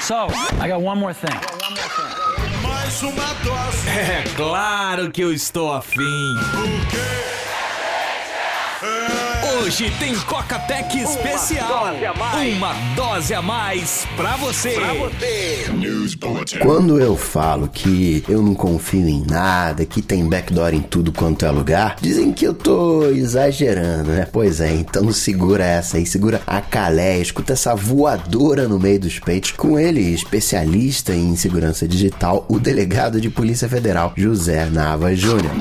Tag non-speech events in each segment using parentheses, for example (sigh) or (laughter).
So, I got one more thing. Mais uma dose. (laughs) É claro que eu estou afim. O quê? Hoje tem Coca-Tech especial. dose. Uma dose a mais pra você. News Bulletin. Quando eu falo que eu não confio em nada, que tem backdoor em tudo quanto é lugar, dizem que eu tô exagerando, né? Pois é, então segura essa aí, segura a calé, escuta essa voadora no meio dos peitos. Com ele, especialista em segurança digital, o delegado de Polícia Federal, José Nava Júnior.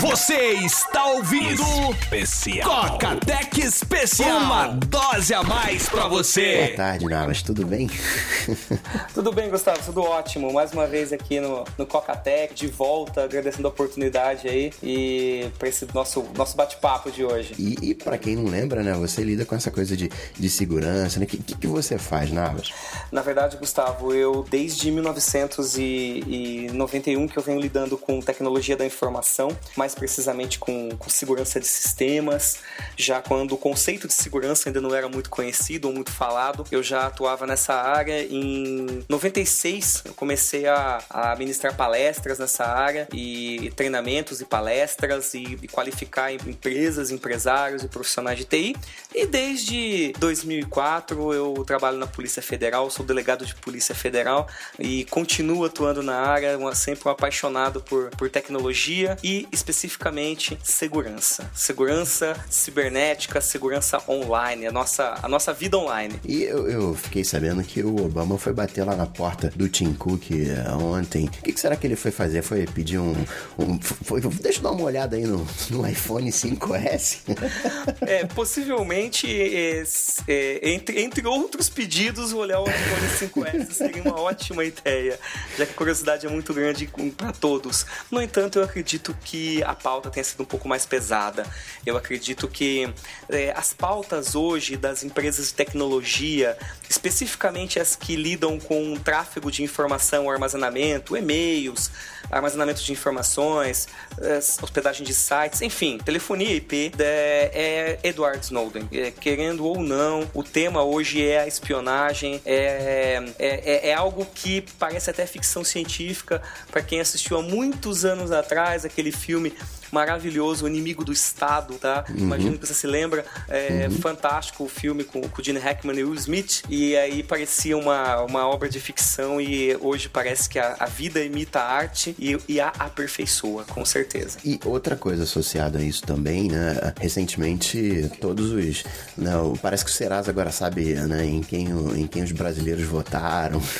Você está ouvindo Especial. Coca-Tech especial. Uma dose a mais pra Boa você. tarde, Navas, tudo bem? (laughs) Tudo bem, Gustavo? Tudo ótimo. Mais uma vez aqui no, no Coca-Tech, de volta, agradecendo a oportunidade aí e para esse nosso, nosso bate-papo de hoje. E, e para quem não lembra, né, você lida com essa coisa de, de segurança, né? O que, que, que você faz, Navas? Na verdade, Gustavo, eu desde 1991 que eu venho lidando com tecnologia da informação, mais precisamente com, com segurança de sistemas. Já quando o conceito de segurança ainda não era muito conhecido ou muito falado, eu já atuava nessa área. Em 96, eu comecei a, a ministrar palestras nessa área e treinamentos e palestras e, e qualificar empresas, empresários e profissionais de TI. E desde 2004 eu trabalho na Polícia Federal, sou delegado de Polícia Federal e continuo atuando na área, uma- sempre um apaixonado por, por tecnologia e especificamente segurança. Segurança cibernética, segurança online, a nossa, a nossa vida online. E eu, eu fiquei sabendo que o Obama foi bater lá na porta do Tim Cook eh, ontem. O que, que será que ele foi fazer? Foi pedir um. um- foi- deixa eu dar uma olhada aí no, no iPhone 5S. (laughs) É, possivelmente, é, é, entre, entre outros pedidos, olhar o iPhone 5S seria uma ótima ideia, já que a curiosidade é muito grande para todos. No entanto, eu acredito que a pauta tenha sido um pouco mais pesada. Eu acredito que é, as pautas hoje das empresas de tecnologia, especificamente as que lidam com tráfego de informação, armazenamento, e-mails, armazenamento de informações, eh, hospedagem de sites, enfim, telefonia IP, é, é Edward Snowden. É, querendo ou não, o tema hoje é a espionagem, é, é, é- é algo que parece até ficção científica para quem assistiu há muitos anos atrás aquele filme maravilhoso, O Inimigo do Estado, tá? Imagino que você se lembra, é fantástico o filme com, com o Gene Hackman e o Will Smith, e aí parecia uma, uma obra de ficção e hoje parece que a, a vida imita a arte e, e a aperfeiçoa, com certeza. E outra coisa associada a isso também, né? Recentemente, todos os. Né, parece que o Serasa agora sabe né, em, quem, em quem os brasileiros votaram. (laughs)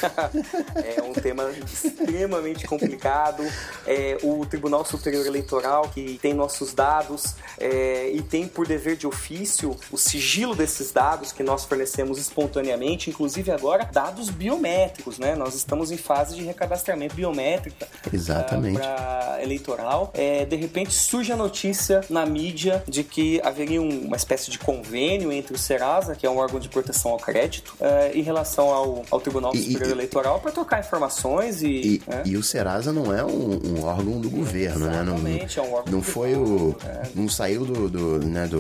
É um tema extremamente complicado. É, o Tribunal Superior Eleitoral, que tem nossos dados é, e tem por dever de ofício o sigilo desses dados que nós fornecemos espontaneamente, inclusive agora dados biométricos, né? Nós estamos em fase de recadastramento biométrico Exatamente. para eleitoral. É, de repente surge a notícia na mídia de que haveria um- uma espécie de convênio entre o Serasa, que é um órgão de proteção ao crédito, é, em relação ao, ao Tribunal E- Superior e- Eleitoral para trocar informações e. E, né? e o Serasa não é um, um órgão do governo, né? Não, Exatamente, é um órgão não foi o. privado, Não saiu do, do, né, do,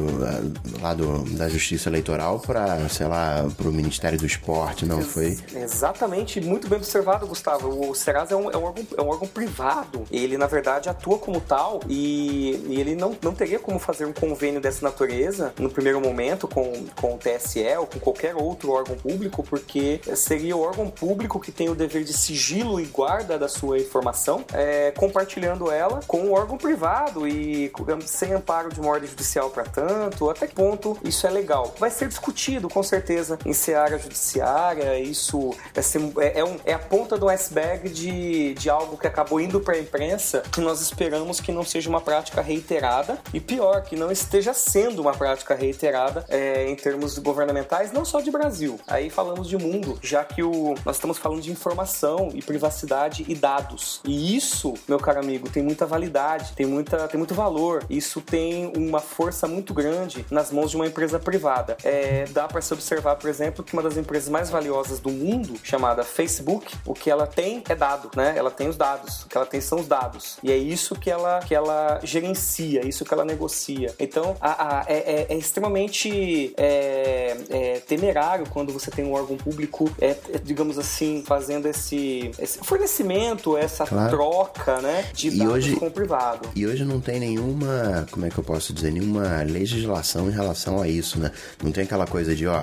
lá do, da Justiça Eleitoral para, sei lá, pro Ministério do Esporte, não foi? Exatamente, muito bem observado, Gustavo. O Serasa é um, é um órgão, é um órgão privado. Ele, na verdade, atua como tal e, e ele não, não teria como fazer um convênio dessa natureza no primeiro momento com, com o TSE ou com qualquer outro órgão público, porque seria o órgão público que tem o dever de sigilo e guarda da sua informação, é, compartilhando ela com o órgão privado e sem amparo de uma ordem judicial para tanto. Até que ponto isso é legal? Vai ser discutido, com certeza, em seara judiciária. Isso é, é- é um- é a ponta do iceberg de, de algo que acabou indo para a imprensa que nós esperamos que não seja uma prática reiterada e pior, que não esteja sendo uma prática reiterada é, em termos governamentais, não só de Brasil. Aí falamos de mundo, já que o, nós estamos falando de informação e privacidade e dados. E isso, meu caro amigo, tem muita validade, tem muita tem muito valor. Isso tem uma força muito grande nas mãos de uma empresa privada. É, dá para se observar, por exemplo, que uma das empresas mais valiosas do mundo, chamada Facebook, o que ela tem é dado, né? Ela tem os dados. O que ela tem são os dados. E é isso que ela, que ela gerencia, isso que ela negocia. Então, a, a, é, é, é, extremamente é, é, temerário quando você tem um órgão público, é, digamos assim, fazendo esse, esse fornecimento, essa claro. troca, né? De e dados hoje, com o privado. E hoje não tem nenhuma, como é que eu posso dizer, nenhuma legislação em relação a isso, né? Não tem aquela coisa de, ó,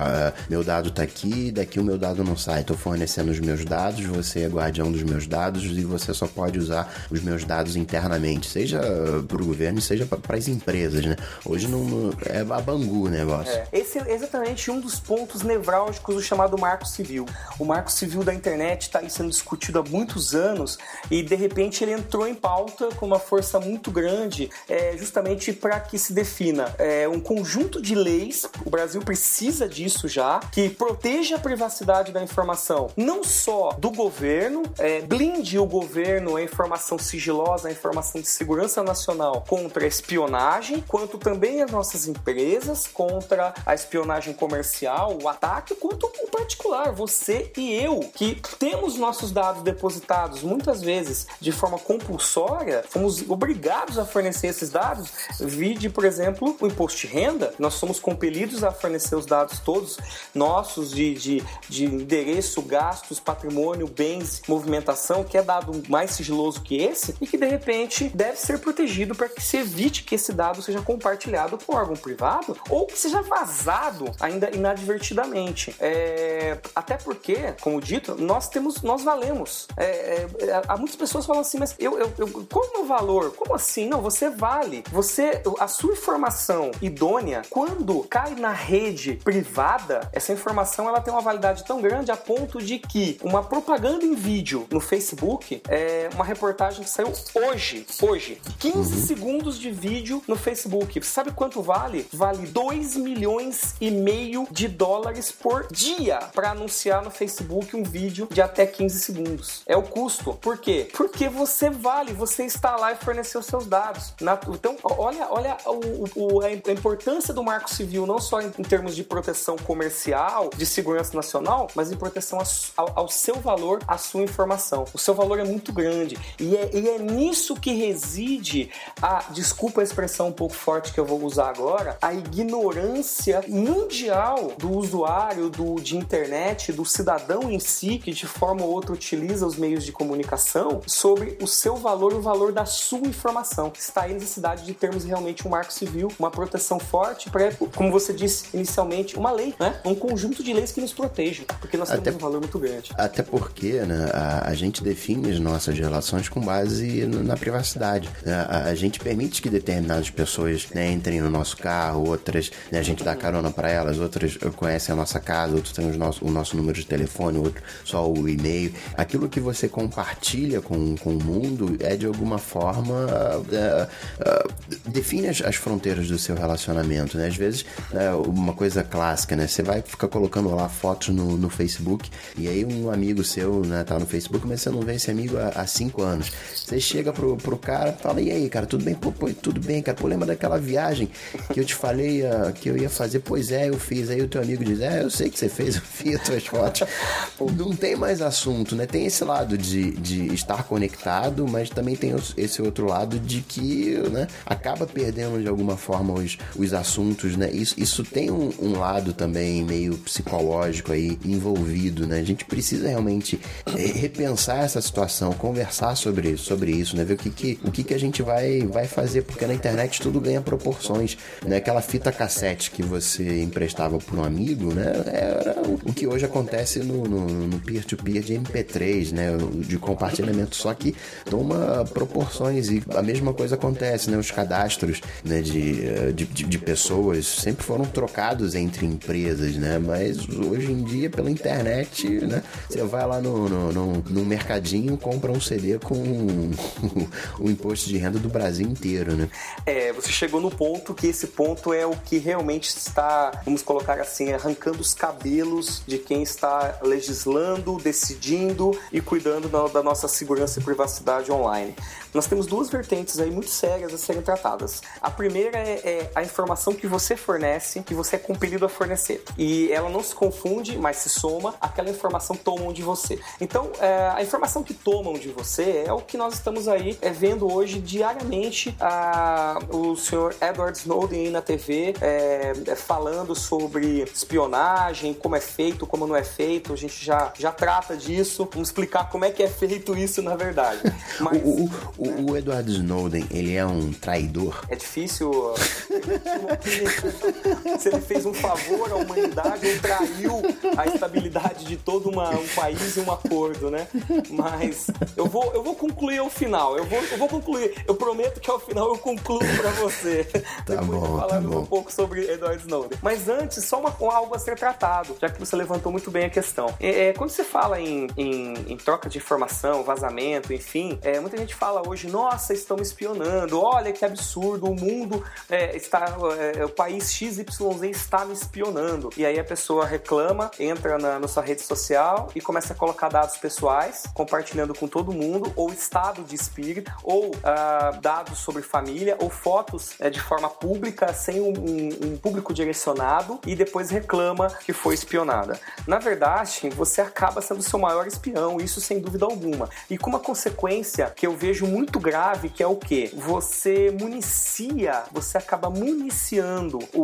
meu dado tá aqui, daqui o meu dado não sai. Tô fornecendo os meus dados, você é guardião dos meus dados e você só pode usar os meus dados internamente, seja para o governo, seja para as empresas, né? Hoje não, é a bangu o negócio. É, esse é exatamente um dos pontos nevrálgicos do chamado Marco Civil. O Marco Civil da internet está sendo discutido há muitos anos e de repente ele entrou em pauta com uma força muito grande, é, justamente para que se defina é, um conjunto de leis. O Brasil precisa disso já, que proteja a privacidade da informação, não só do governo, é, blinde o governo, informação sigilosa, a informação de segurança nacional contra a espionagem, quanto também as nossas empresas contra a espionagem comercial, o ataque, quanto o particular, você e eu, que temos nossos dados depositados muitas vezes de forma compulsória, fomos obrigados a fornecer esses dados, vide, por exemplo, o imposto de renda, nós somos compelidos a fornecer os dados todos nossos de, de, de endereço, gastos, patrimônio, bens, movimentação, que é dado mais sigiloso que esse e que de repente deve ser protegido para que se evite que esse dado seja compartilhado com órgão privado ou que seja vazado ainda inadvertidamente. É, até porque, como dito, nós temos, nós valemos. É, é, é há muitas pessoas falam assim, mas eu, eu, eu qual o meu valor? Como assim? Não, você vale. Você, a sua informação idônea, quando cai na rede privada, essa informação ela tem uma validade tão grande a ponto de que uma propaganda em vídeo no Facebook é uma reportagem que saiu hoje, hoje, 15 uhum. segundos de vídeo no Facebook. Você sabe quanto vale? Vale 2 milhões e meio de dólares por dia para anunciar no Facebook um vídeo de até 15 segundos. É o custo. Por quê? Porque você vale, você está lá e forneceu seus dados. Na, então, olha, olha o, o, a importância do Marco Civil, não só em, em, termos de proteção comercial, de segurança nacional, mas em proteção ao, ao seu valor, à sua informação. O seu valor é muito grande. E é, e é nisso que reside a, desculpa a expressão um pouco forte que eu vou usar agora, a ignorância mundial do usuário do, de internet, do cidadão em si, que de forma ou outra utiliza os meios de comunicação, sobre o seu valor e o valor da sua informação. Está aí a necessidade de termos realmente um marco civil, uma proteção forte para, como você disse inicialmente, uma lei, né? Um conjunto de leis que nos protejam, porque nós até, temos um valor muito grande. Até porque, né, a, a gente define as nossas relações com base na privacidade. A, a gente permite que determinadas pessoas né, entrem no nosso carro, outras né, a gente dá carona para elas, outras conhecem a nossa casa, outros têm nosso, o nosso número de telefone, outro só o e-mail. Aquilo que você compartilha com, com o mundo é de alguma forma uh, uh, define as, as, fronteiras do seu relacionamento. Né? Às vezes, é uma coisa clássica, né? Você vai ficar colocando lá fotos no, no Facebook e aí um amigo seu né, tá no Facebook, mas você não vê esse amigo cinco anos. Você chega pro, pro cara fala, e aí, cara, tudo bem? Pô, pô, tudo bem, cara. Pô, lembra daquela viagem que eu te falei uh, que eu ia fazer? Pois é, eu fiz. Aí o teu amigo diz, é, eu sei que você fez, eu vi as tuas fotos. (laughs) não tem mais assunto, né? Tem esse lado de, de estar conectado, mas também tem esse outro lado de que, né, acaba perdendo de alguma forma os, os assuntos, né? Isso, isso tem um, um lado também meio psicológico aí envolvido, né? A gente precisa realmente eh, repensar essa situação, conversar sobre, sobre isso, né? Ver o que, que, o que, que a gente vai, vai fazer, porque na internet tudo ganha proporções, né? Aquela fita cassete que você emprestava por um amigo, né? Era o que hoje acontece no, peer-to-peer -peer de MP3, né? De compartilhamento, só que toma proporções e a mesma coisa acontece, né? Os cadastros né? de, de, de pessoas sempre foram trocados entre empresas, né? Mas hoje em dia, pela internet, né? Você vai lá no, no, no, no mercadinho, compra um CD com (laughs) o imposto de renda do Brasil inteiro, né? É, você chegou no ponto que esse ponto é o que realmente está, vamos colocar assim, arrancando os cabelos de quem está legislando, decidindo e cuidando da nossa segurança e privacidade online. Nós temos duas vertentes aí muito sérias a serem tratadas. A primeira é, é a informação que você fornece, que você é compelido a fornecer. E ela não se confunde, mas se soma àquela informação que tomam de você. Então, é, a informação que tomam de você é o que nós estamos aí é, vendo hoje diariamente a, o senhor Edward Snowden aí na TV é, é, falando sobre espionagem, como é feito, como não é feito. A gente já, já trata disso. Vamos explicar como é que é feito isso na verdade. (laughs) Mas, O, o, o, o Edward Snowden, ele é um traidor? é difícil (laughs) se ele fez um favor à humanidade ou traiu a estabilidade de todo uma- um país e um acordo, né? Mas eu vou, eu vou concluir ao final. Eu vou, eu vou concluir. Eu prometo que ao final eu concluo pra você. (laughs) Tá Depois bom, de tá falarmos bom. um pouco sobre Edward Snowden. Mas antes, só uma, algo a ser tratado, já que você levantou muito bem a questão. É, é, quando você fala em, em- em troca de informação, vazamento, enfim, é, muita gente fala hoje, nossa, estão me espionando, olha que absurdo, o mundo é, está, é, o país XYZ está me espionando. E aí a pessoa reclama, entra na, na sua rede social e começa a colocar dados pessoais, compartilhando com todo mundo, ou estado de espírito, ou ah, dados sobre família, ou fotos é, de forma pública, sem um, um- um público direcionado, e depois reclama que foi espionada. Na verdade, você acaba sendo seu maior espião, isso sem dúvida alguma. E com uma consequência que eu vejo muito grave, que é o quê? Você municia, você acaba municiando o,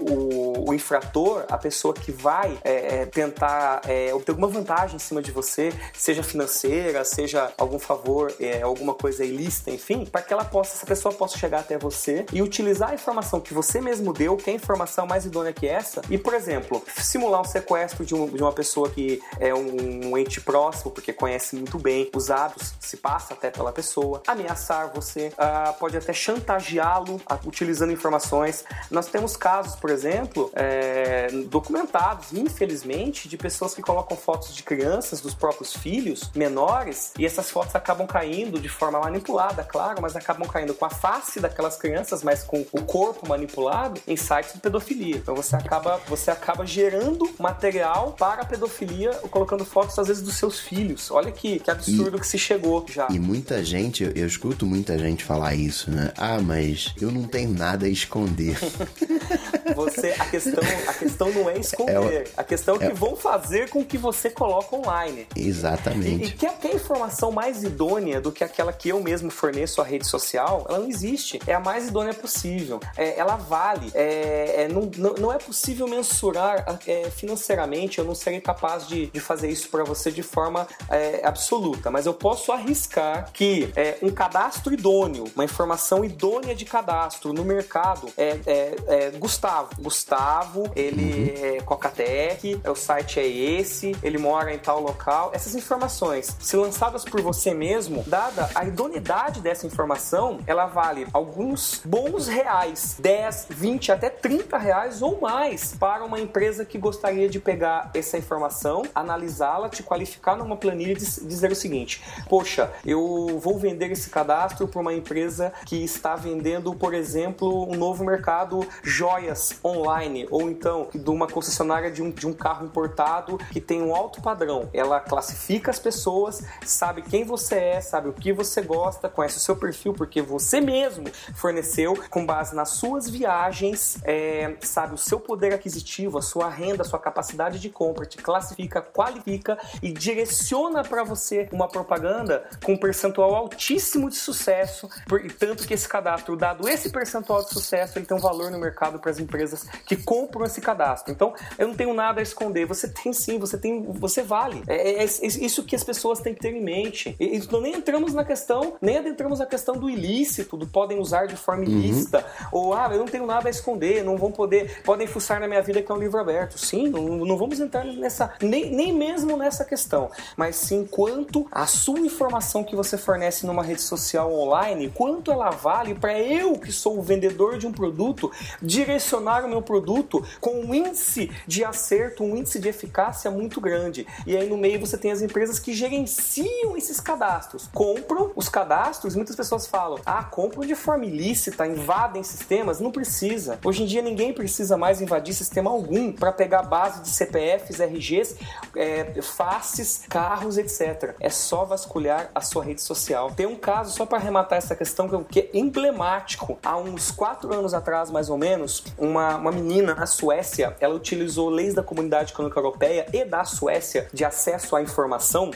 o, o infrator, a pessoa que vai é, tentar é, obter alguma vantagem em cima de você, seja financeira, seja algum favor, é, alguma coisa ilícita, enfim, para que ela possa, essa pessoa possa chegar até você e utilizar a informação que você mesmo deu, que é a informação mais idônea que essa, e, por exemplo, simular um sequestro de, um- de uma pessoa que é um, ente próximo, porque conhece muito bem os hábitos, se passa até pela pessoa, ameaçar você, ah, pode até chantageá-lo utilizando informações. Nós temos casos, por exemplo, é, documentados, infelizmente, de pessoas que colocam fotos de crianças, dos próprios filhos menores, e essas fotos acabam caindo de forma manipulada, claro, mas acabam caindo com a face daquelas crianças, mas com o corpo manipulado em sites de pedofilia. Então você acaba, você acaba gerando material para a pedofilia, colocando fotos às vezes dos seus filhos. Olha que, que absurdo que se chegou já. E muita gente, eu, eu escuto muita gente falar isso, né? Ah, mas eu não tenho nada a esconder. (laughs) Você, a questão, a questão não é esconder. a questão é o que vão fazer com que você coloca online. E, e Exatamente. que, que a informação mais idônea do que aquela que eu mesmo forneço à rede social, ela não existe. É a mais idônea possível. É, ela vale. É, é, não, não, é possível mensurar é, financeiramente. Eu não serei capaz de, de fazer isso para você de forma é, absoluta. Mas eu posso arriscar que é, um cadastro idôneo, uma informação idônea de cadastro no mercado é, Gustavo. Gustavo, ele é Cocatec, é, o site é esse, ele mora em tal local. Essas informações, se por você mesmo, dada a idoneidade dessa informação, ela vale alguns bons reais, 10, 20, até 30 reais ou mais para uma empresa que gostaria de pegar essa informação, analisá-la, te qualificar numa planilha e diz- dizer o seguinte: Poxa, eu vou vender esse cadastro para uma empresa que está vendendo, por exemplo, um novo mercado joias online, ou então de uma concessionária de um, de um carro importado que tem um alto padrão. Ela classifica as pessoas, sabe quem você é, sabe o que você gosta, conhece o seu perfil, porque você mesmo forneceu com base nas suas viagens, é, sabe o seu poder aquisitivo, a sua renda, a sua capacidade de compra, te classifica, qualifica e direciona para você uma propaganda com um percentual altíssimo de sucesso, por, tanto que esse cadastro, dado esse percentual de sucesso, ele tem um valor no mercado para as empresas que compram esse cadastro. Então, eu não tenho nada a esconder. Você tem sim, você tem, você vale. É, é- é isso que as pessoas têm que ter em mente. E, e nós nem entramos na questão, nem adentramos na questão do ilícito, do podem usar de forma ilícita, ou ah, eu não tenho nada a esconder, não vão poder, podem fuçar na minha vida que é um livro aberto. Sim, não, não vamos entrar nessa, nem, nem mesmo nessa questão, mas sim quanto a sua informação que você fornece numa rede social online, quanto ela vale para eu que sou o vendedor de um produto direcionar o meu produto com um índice de acerto, um índice de eficácia muito grande. E aí no meio você tem as empresas que gerenciam esses cadastros, compram os cadastros. Muitas pessoas falam: ah, compram de forma ilícita, invadem sistemas. Não precisa. Hoje em dia ninguém precisa mais invadir sistema algum para pegar base de CPFs, RGs, é, faces, carros, etc. É só vasculhar a sua rede social. Tem um caso, só para arrematar essa questão, que é emblemático. Há uns quatro anos atrás, mais ou menos, uma, uma menina na Suécia, ela utilizou leis da Comunidade Econômica Europeia e da Suécia de acesso à informação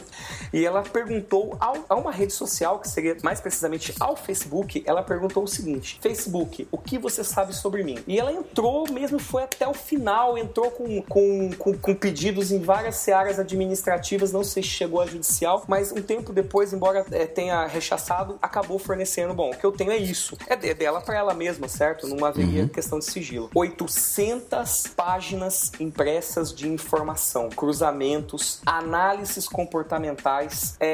e ela perguntou ao, a uma rede social, que seria mais precisamente ao Facebook, ela perguntou o seguinte: Facebook, o que você sabe sobre mim? E ela entrou mesmo, foi até o final, entrou com, com, com, com pedidos em várias searas administrativas, não sei se chegou a judicial, mas um tempo depois, embora é, tenha rechaçado, acabou fornecendo, bom, o que eu tenho é isso. É dela para ela mesma, certo? Não haveria uhum. questão de sigilo. 800 páginas impressas de informação, cruzamentos, análises comportamentais, é,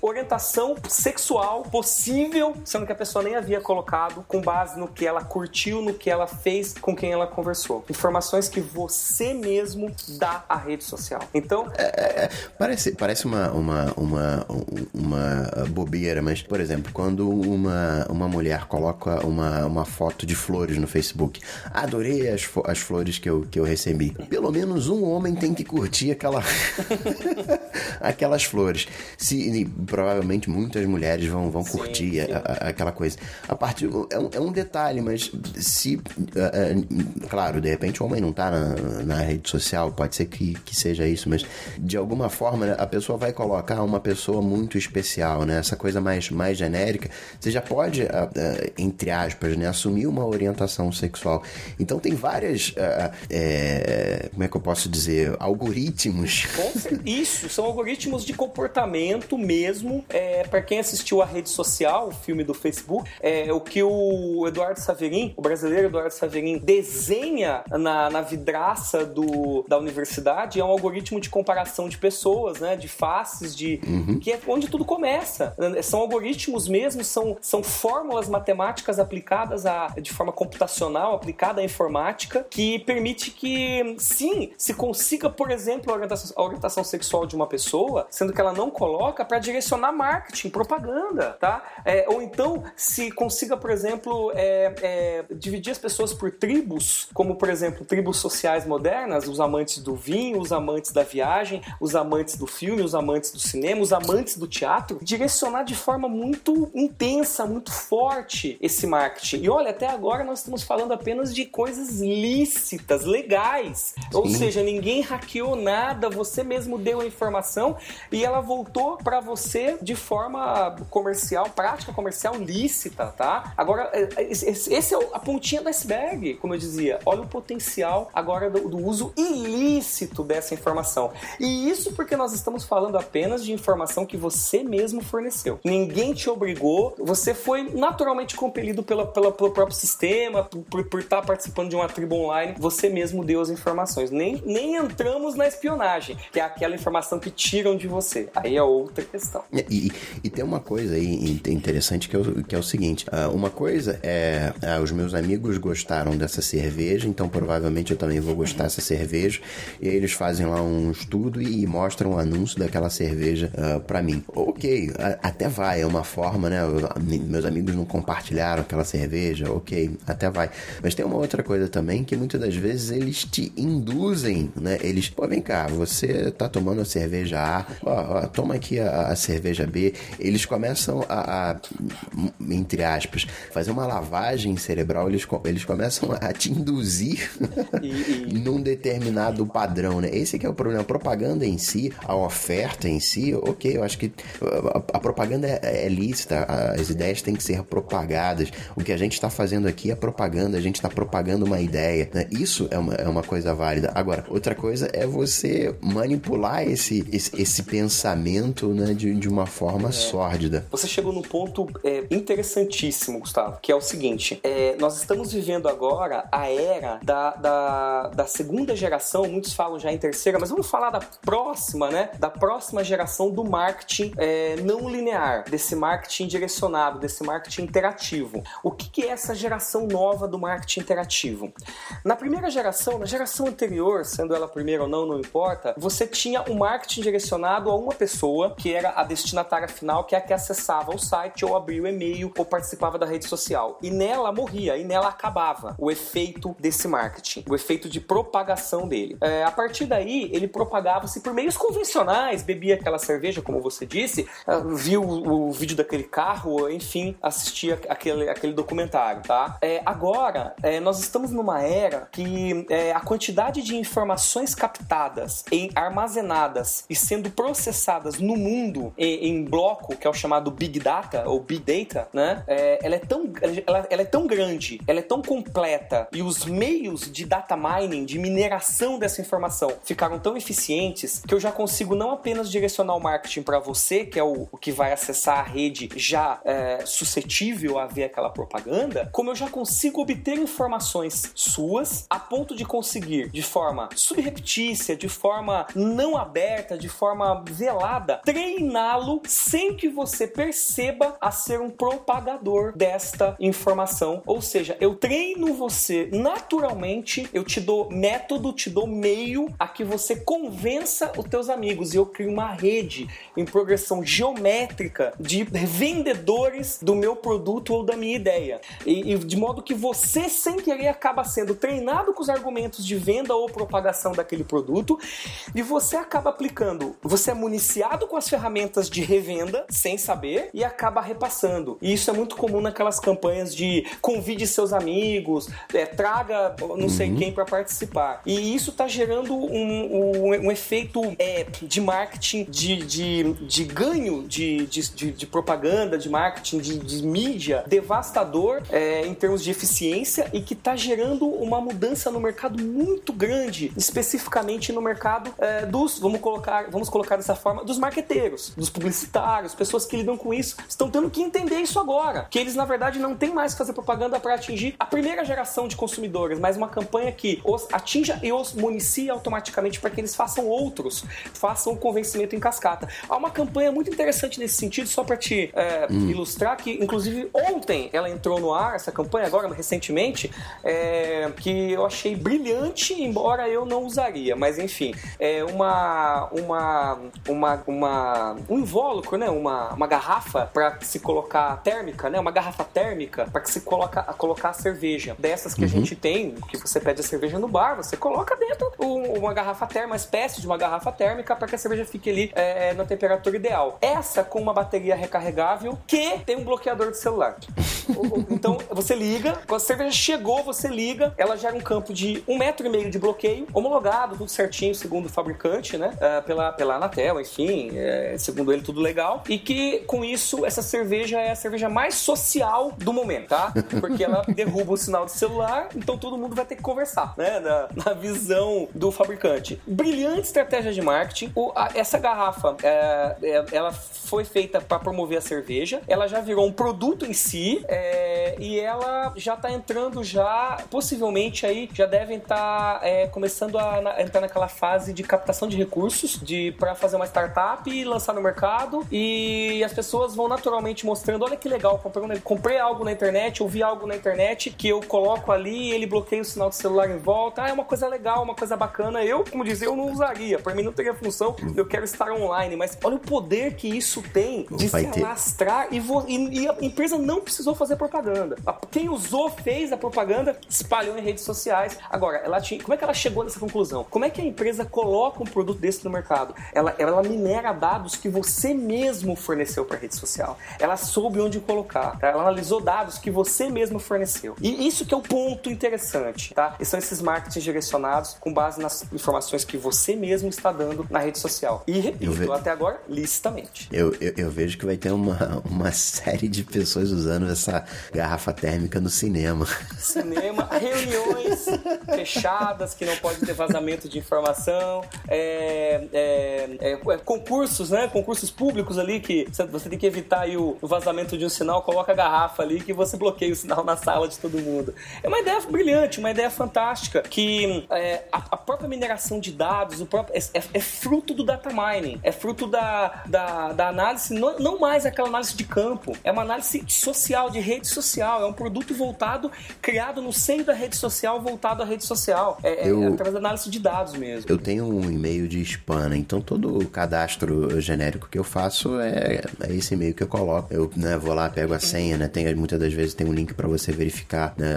orientação sexual possível, sendo que a pessoa nem havia colocado, com base no que ela curtiu, no que ela fez, com quem ela conversou. Informações que você mesmo dá à rede social. Então. É, é, é parece, parece uma, uma, uma, uma bobeira, mas, por exemplo, quando uma, uma mulher coloca uma, uma foto de flores no Facebook, adorei as, as flores que eu, que eu recebi. Pelo menos um homem tem que curtir aquela (laughs) aquelas flores. Se, provavelmente muitas mulheres vão, vão sim, curtir sim. A, a, aquela coisa. A partir é um, é um detalhe, mas se uh, uh, claro, de repente o homem não tá na, na rede social, pode ser que, que seja isso, mas de alguma forma né, a pessoa vai colocar uma pessoa muito especial, né? Essa coisa mais, mais genérica, você já pode, uh, entre aspas, né, assumir uma orientação sexual. Então tem várias, é, como é que eu posso dizer, algoritmos. Isso, são algoritmos de comportamento mesmo. É, para quem assistiu a rede social, o filme do Facebook, é, o que o Eduardo Saverin, o brasileiro Eduardo Saverin, desenha na, na vidraça do, da universidade é um algoritmo de comparação de pessoas, né? De faces, de. Uhum. que é onde tudo começa. São algoritmos mesmo, são, são fórmulas matemáticas aplicadas a, de forma computacional, aplicada à informática, que permite que, sim, se consiga, por exemplo, a orientação, a orientação sexual de uma pessoa, sendo que ela não coloca para direcionar marketing, propaganda, tá? É, ou então se consiga, por exemplo, é, é, dividir as pessoas por tribos, como por exemplo tribos sociais modernas, os amantes do vinho, os amantes da viagem, os amantes do filme, os amantes do cinema, os amantes do teatro, direcionar de forma muito intensa, muito forte esse marketing. E olha, até agora nós estamos falando apenas de coisas lícitas, legais. Sim. Ou seja, ninguém hackeou nada, você mesmo deu a informação e ela voltou para você de forma comercial, prática comercial lícita, tá? Agora, é, é, esse é a pontinha do iceberg, como eu dizia. Olha o potencial agora do, do uso ilícito dessa informação. E isso porque nós estamos falando apenas de informação que você mesmo forneceu. Ninguém te obrigou, você foi naturalmente compelido pela, pela pelo próprio sistema, por, por, estar participando de uma tribo online, você mesmo deu as informações. Nem, nem entramos na espionagem, que é aquela informação que tiram de você. Aí é outra questão. E, e, e tem uma coisa aí interessante que é o, que é o seguinte: uh, uma coisa é uh, os meus amigos gostaram dessa cerveja, então provavelmente eu também vou gostar dessa cerveja. E aí eles fazem lá um estudo e mostram o um anúncio daquela cerveja uh, ah, para mim. Ok, até vai, é uma forma, né? meus amigos não compartilharam aquela cerveja, ok, até vai. Mas tem uma outra coisa também que muitas das vezes eles te induzem, né? Eles, pô, vem cá, você tá tomando a cerveja A, ó, ó toma aqui a, a, cerveja B. Eles começam a, a, entre aspas, fazer uma lavagem cerebral, eles, eles começam a te induzir (laughs) e, e... (laughs) num determinado padrão, né? Esse que é o problema. A propaganda em si, a oferta em si, ok, eu acho que a, a propaganda é, é lícita, as ideias têm que ser propagadas. O que a gente está fazendo aqui é propaganda, a gente está propagando uma ideia. Né? Isso é uma, é uma coisa válida. Agora, outra coisa é você manipular esse, esse, esse pensamento, né, de, de uma É. forma sórdida. Você chegou num ponto é, interessantíssimo, Gustavo, que é o seguinte: é, nós estamos vivendo agora a era da, da, da segunda geração, muitos falam já em terceira, mas vamos falar da próxima, né? Da próxima geração do marketing é, não linear, desse marketing direcionado, desse marketing interativo. O que, que é essa geração nova do marketing interativo? Na primeira geração, na geração anterior, sendo ela primeira ou não, não importa, você tinha o marketing direcionado a uma pessoa, que era a destinatária final, que é a que acessava o site ou abria o e-mail ou participava da rede social. E nela morria, e nela acabava o efeito desse marketing, o efeito de propagação dele. É, a partir daí, ele propagava-se por meios convencionais, bebia aquela cerveja, como você disse, ah, viu o, o vídeo daquele carro, enfim, assistia aquele, aquele documentário, tá? É, agora, é, nós estamos numa era que é, a quantidade de informações captadas, em, armazenadas e sendo processadas no mundo em, em bloco, que é o chamado Big Data ou Big Data, né? É, ela, é tão, ela, ela é tão grande, ela é tão completa e os meios de data mining, de mineração dessa informação, ficaram tão eficientes que eu já consigo não apenas direcionar o marketing para você, que é o, o, que vai acessar a rede já é, suscetível a ver aquela propaganda, como eu já consigo obter informações suas a ponto de conseguir, de forma subreptícia, de forma não aberta, de forma velada, treiná-lo sem que você perceba a ser um propagador desta informação. Ou seja, eu treino você naturalmente, eu te dou método, te dou meio a que você convença os teus amigos e eu crio uma rede em progressão geométrica de vendedores do meu produto ou da minha ideia. E, e de modo que você, sem querer, acaba sendo treinado com os argumentos de venda ou propagação daquele produto e você acaba aplicando. Você é municiado com as ferramentas de revenda sem saber e acaba repassando. E isso é muito comum naquelas campanhas de convide seus amigos, é, traga não sei quem para participar. E isso está gerando um, um, um efeito é, de marketing, de, de, de ganho de, de, de, propaganda, de marketing, de, de mídia devastador é, em termos de eficiência e que está gerando uma mudança no mercado muito grande, especificamente no mercado é, dos, vamos colocar, vamos colocar dessa forma, dos marqueteiros, dos publicitários, pessoas que lidam com isso, estão tendo que entender isso agora, que eles na verdade não têm mais que fazer propaganda para atingir a primeira geração de consumidores, mas uma campanha que os atinja e os municie automaticamente para que eles façam outros, façam o convencimento em cascata. Há uma campanha muito interessante nesse sentido, só para te é, hum. ilustrar, que inclusive ontem ela entrou no ar, essa campanha, agora recentemente, é, que eu achei brilhante, embora eu não usaria, mas enfim, é uma, uma, uma, uma um invólucro, né? uma, uma garrafa para se colocar térmica, né? uma garrafa térmica para que se coloca, colocar a cerveja. Dessas que uhum. a gente tem, que você pede a cerveja no bar, você coloca dentro uma garrafa térmica, uma espécie de uma garrafa térmica para que a cerveja fique ali é, na temperatura ideal. Essa com uma bateria recarregável que tem um bloqueador de celular. (laughs) então você liga, quando a cerveja chegou, você liga, ela gera um campo de um metro e meio de bloqueio, homologado, tudo certinho, segundo o fabricante, né? Uh, pela, pela Anatel, enfim, é, segundo ele, tudo legal. E que com isso, essa cerveja é a cerveja mais social do momento, tá? Porque ela (laughs) derruba o sinal de celular, então todo mundo vai ter que conversar, né? Na, na visão do fabricante. Brilhante estratégia de marketing. O, a, essa garrafa, é, é, ela foi feita para promover a cerveja, ela já virou um produto em si é, e ela já tá entrando já, possivelmente aí, já devem estar tá, começando a na, entrar naquela fase de captação de recursos de para fazer uma startup e lançar no mercado e as pessoas vão naturalmente mostrando, olha que legal, comprei, comprei algo na internet, ouvi algo na internet que eu coloco ali, ele bloqueia o sinal de celular em volta, ah, é uma coisa legal, uma coisa bacana. Eu, como dizer, eu não usaria, para mim não teria função, eu quero estar online, mas olha o poder que isso tem de Vai se ter. alastrar e, vo- e- e a empresa não precisou fazer propaganda. Quem usou, fez a propaganda, espalhou em redes sociais. Agora, ela tinha, como é que ela chegou nessa conclusão? Como é que a empresa coloca um produto desse no mercado? Ela, ela minera dados que você mesmo forneceu para rede social. Ela soube onde colocar. tá? Ela analisou dados que você mesmo forneceu. E isso que é o ponto interessante, tá? E são esses marketing direcionados com base nas informações que você mesmo está dando na rede social. E repito, ve- até agora, licitamente. Eu, eu, eu vejo que vai ter uma, uma série de pessoas usando essa garrafa térmica no cinema. Cinema, reuniões (laughs) fechadas que não pode ter vazamento de informação, é, é, é, é, concursos, né? Concursos públicos ali que você tem que evitar aí o, vazamento de um sinal, coloca a garrafa ali que você bloqueia o sinal na sala de todo mundo. É uma ideia brilhante, uma ideia fantástica que é, a, a, própria mineração de dados, o próprio, é, é, é fruto do data mining, é fruto da, da, da análise, não, não mais aquela análise de campo, é uma análise social, de rede social, é um produto voltado, criado no seio da rede social, voltado à rede social. É, é eu, é através da análise de dados mesmo. Eu tenho um e-mail de spam, né? então todo o cadastro genérico que eu faço é, é esse e-mail que eu coloco. Eu né, vou lá, pego a senha, né? Tem, muitas das vezes tem um link para você verificar né,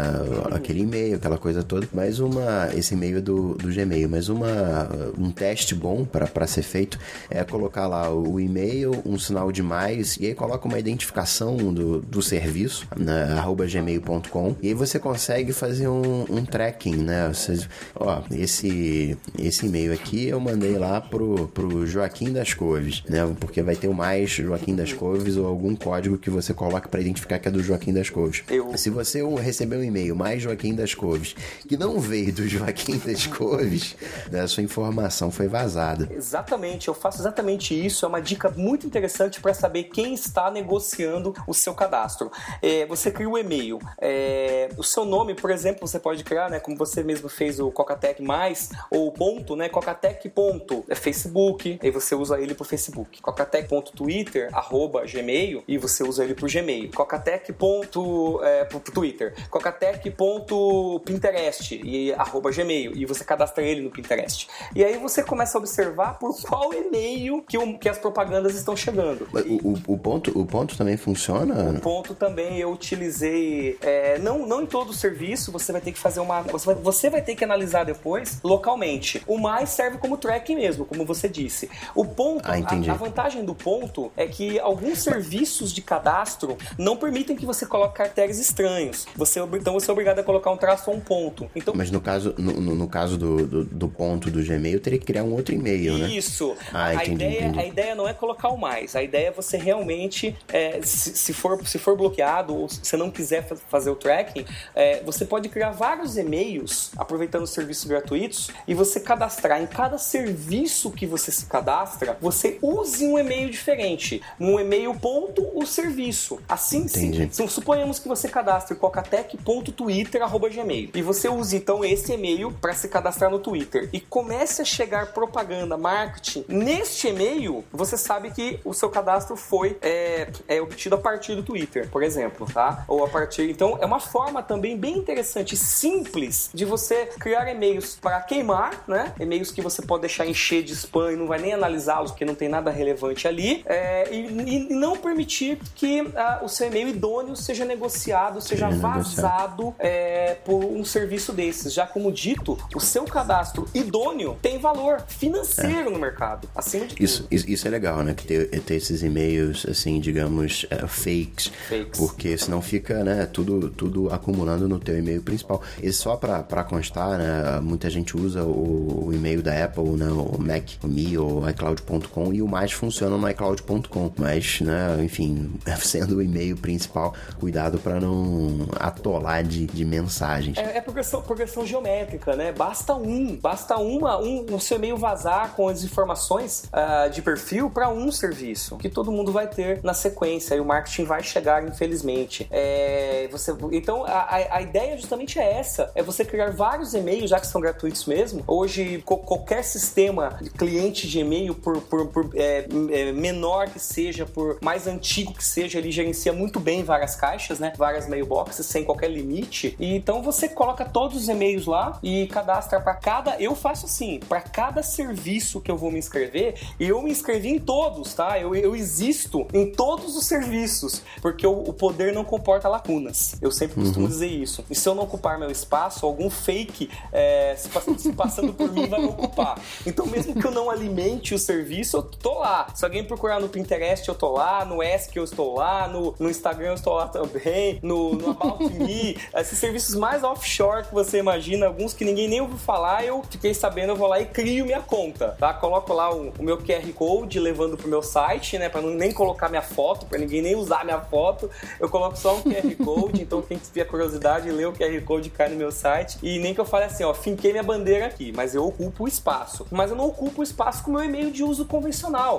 aquele e-mail, aquela coisa toda. Mas uma, esse e-mail do, do Gmail, mas uma, um teste bom para ser feito é colocar lá o e-mail, um sinal de mais, e aí coloca uma identificação do, do serviço, né, arroba gmail.com, e aí você consegue fazer um, um tracking, né? Você, ó, esse, esse e-mail aqui eu mandei lá pro, pro Joaquim das Couves, né? Porque vai ter o mais Joaquim das Couves ou algum código que você coloca para identificar que é do Joaquim das Couves. Eu... Se você receber um e-mail mais Joaquim das Couves que não veio do Joaquim das Couves, né, a sua informação foi vazada. Exatamente, eu faço exatamente isso. É uma dica muito interessante para saber quem está negociando o seu cadastro. É, você cria o um e-mail. É, o seu nome, por exemplo, você pode criar, né? Como você mesmo fez o Cocatec mais, ou ponto, né? Cocatec ponto é Facebook, aí você usa ele pro Facebook. Cocatec.twitter, arroba Gmail, e você usa ele pro Gmail. Cocatec ponto, é, pro, pro Twitter. Cocatec ponto Pinterest, e arroba Gmail, e você cadastra ele no Pinterest. E aí você começa a observar por qual e-mail que, o, que as propagandas estão chegando. E, o, o, ponto, o ponto também funciona? O ponto também eu utilizei, é, não, não em todo o serviço, você vai ter que fazer uma. Você vai, você vai ter que analisar depois localmente. O mais serve como tracking mesmo, como você disse. O ponto, ah, a, a, vantagem do ponto é que alguns serviços de cadastro não permitem que você coloque caracteres estranhos. Você, então você é obrigado a colocar um traço ou um ponto. Então, Mas no caso, no, no caso do, do, do, ponto do Gmail, teria que criar um outro e-mail, né? Isso. Ah, a, entendi, ideia, entendi. a ideia não é colocar o mais. A ideia é você realmente, é, se, se, for, se for bloqueado ou se você não quiser fazer o tracking, é, você pode criar vários e-mails aproveitando os serviços gratuitos e você cadastrar em cada serviço que você se cadastra, você use um e-mail diferente. Um e-mail ponto o serviço. Assim, sim. Suponhamos que você cadastre cocatec.twitter.gmail e você use então esse e-mail para se cadastrar no Twitter e comece a chegar propaganda, marketing neste e-mail, você sabe que o seu cadastro foi é, é obtido a partir do Twitter, por exemplo, tá? Ou a partir. Então, é uma forma também bem interessante, simples, de você criar e-mails para queimar, né? E-mails que você pode deixar encher de spam e não vai nem analisá-los porque não tem nada relevante ali, é, e, e, não permitir que uh, o seu e-mail idôneo seja negociado, seja vazado é, por um serviço desses. Já como dito, o seu cadastro idôneo tem valor financeiro é. no mercado, acima de isso, tudo. Isso, é legal, né? Que ter, ter esses e-mails, assim, digamos, uh, fakes, fakes, porque senão fica, né, tudo, tudo acumulando no teu e-mail principal. E só para constar, né, muita gente usa o, o, e-mail da Apple, né, o Mac, o Me ou iCloud.com e o mais funciona no iCloud.com. Mas, né, enfim, (laughs) sendo o e-mail principal, cuidado para não atolar de, de mensagens. É, é progressão, progressão geométrica, né? Basta um, basta uma, um, o seu e-mail vazar com as informações uh, de perfil para um serviço que todo mundo vai ter na sequência e o marketing vai chegar, infelizmente. É, você, então, a, a ideia justamente é essa: é você criar vários e-mails, já que são gratuitos mesmo. Hoje, co qualquer sistema de cliente de e-mail, por, por, por é, é, menor que seja, por mais antigo que seja, ele gerencia muito bem várias caixas, né? Várias mailboxes sem qualquer limite. E então você coloca todos os e-mails lá e cadastra para cada. Eu faço assim, para cada serviço que eu vou me inscrever, e eu me inscrevi em todos, tá? Eu, eu existo em todos os serviços, porque o, o poder não comporta lacunas. Eu sempre costumo uhum. dizer isso. E se eu não ocupar meu espaço, algum fake é, se, se passando por mim vai me ocupar. Então, mesmo que eu não alimente o serviço, eu tô lá. Se alguém procurar no Pinterest, eu tô lá, no Ask eu estou lá, no, no Instagram eu estou lá também, no, no About (laughs) Me, esses serviços mais offshore que você imagina, alguns que ninguém nem ouviu falar, eu fiquei sabendo, eu vou lá e crio minha conta, tá? Coloco lá o, o meu QR Code levando pro meu site, né, para não nem colocar minha foto, para ninguém nem usar minha foto, eu coloco só um QR Code, (laughs) então quem tiver curiosidade, lê o QR Code cai no meu site. E nem que eu fale assim, ó, finquei minha bandeira aqui, mas eu ocupo o espaço. Mas eu não ocupo o espaço com o meu e-mail de uso convencional,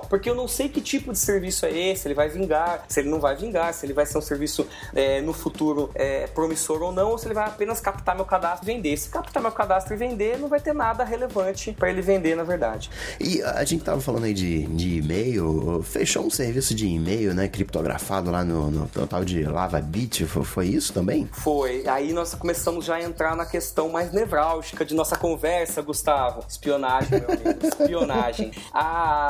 porque eu não sei que tipo de serviço é esse, ele vai vingar, se ele não vai vingar, se ele vai ser um serviço é, no futuro é, promissor ou não, ou se ele vai apenas captar meu cadastro e vender. Se captar meu cadastro e vender, não vai ter nada relevante para ele vender, na verdade. E a gente tava falando aí de, de e-mail, fechou um serviço de e-mail, né, criptografado lá no, no, no tal de LavaBit, foi, foi isso também? Foi. Aí nós começamos já a entrar na questão mais nevrálgica de nossa conversa, Gustavo. Espionagem, meu amigo. Espionagem. (laughs)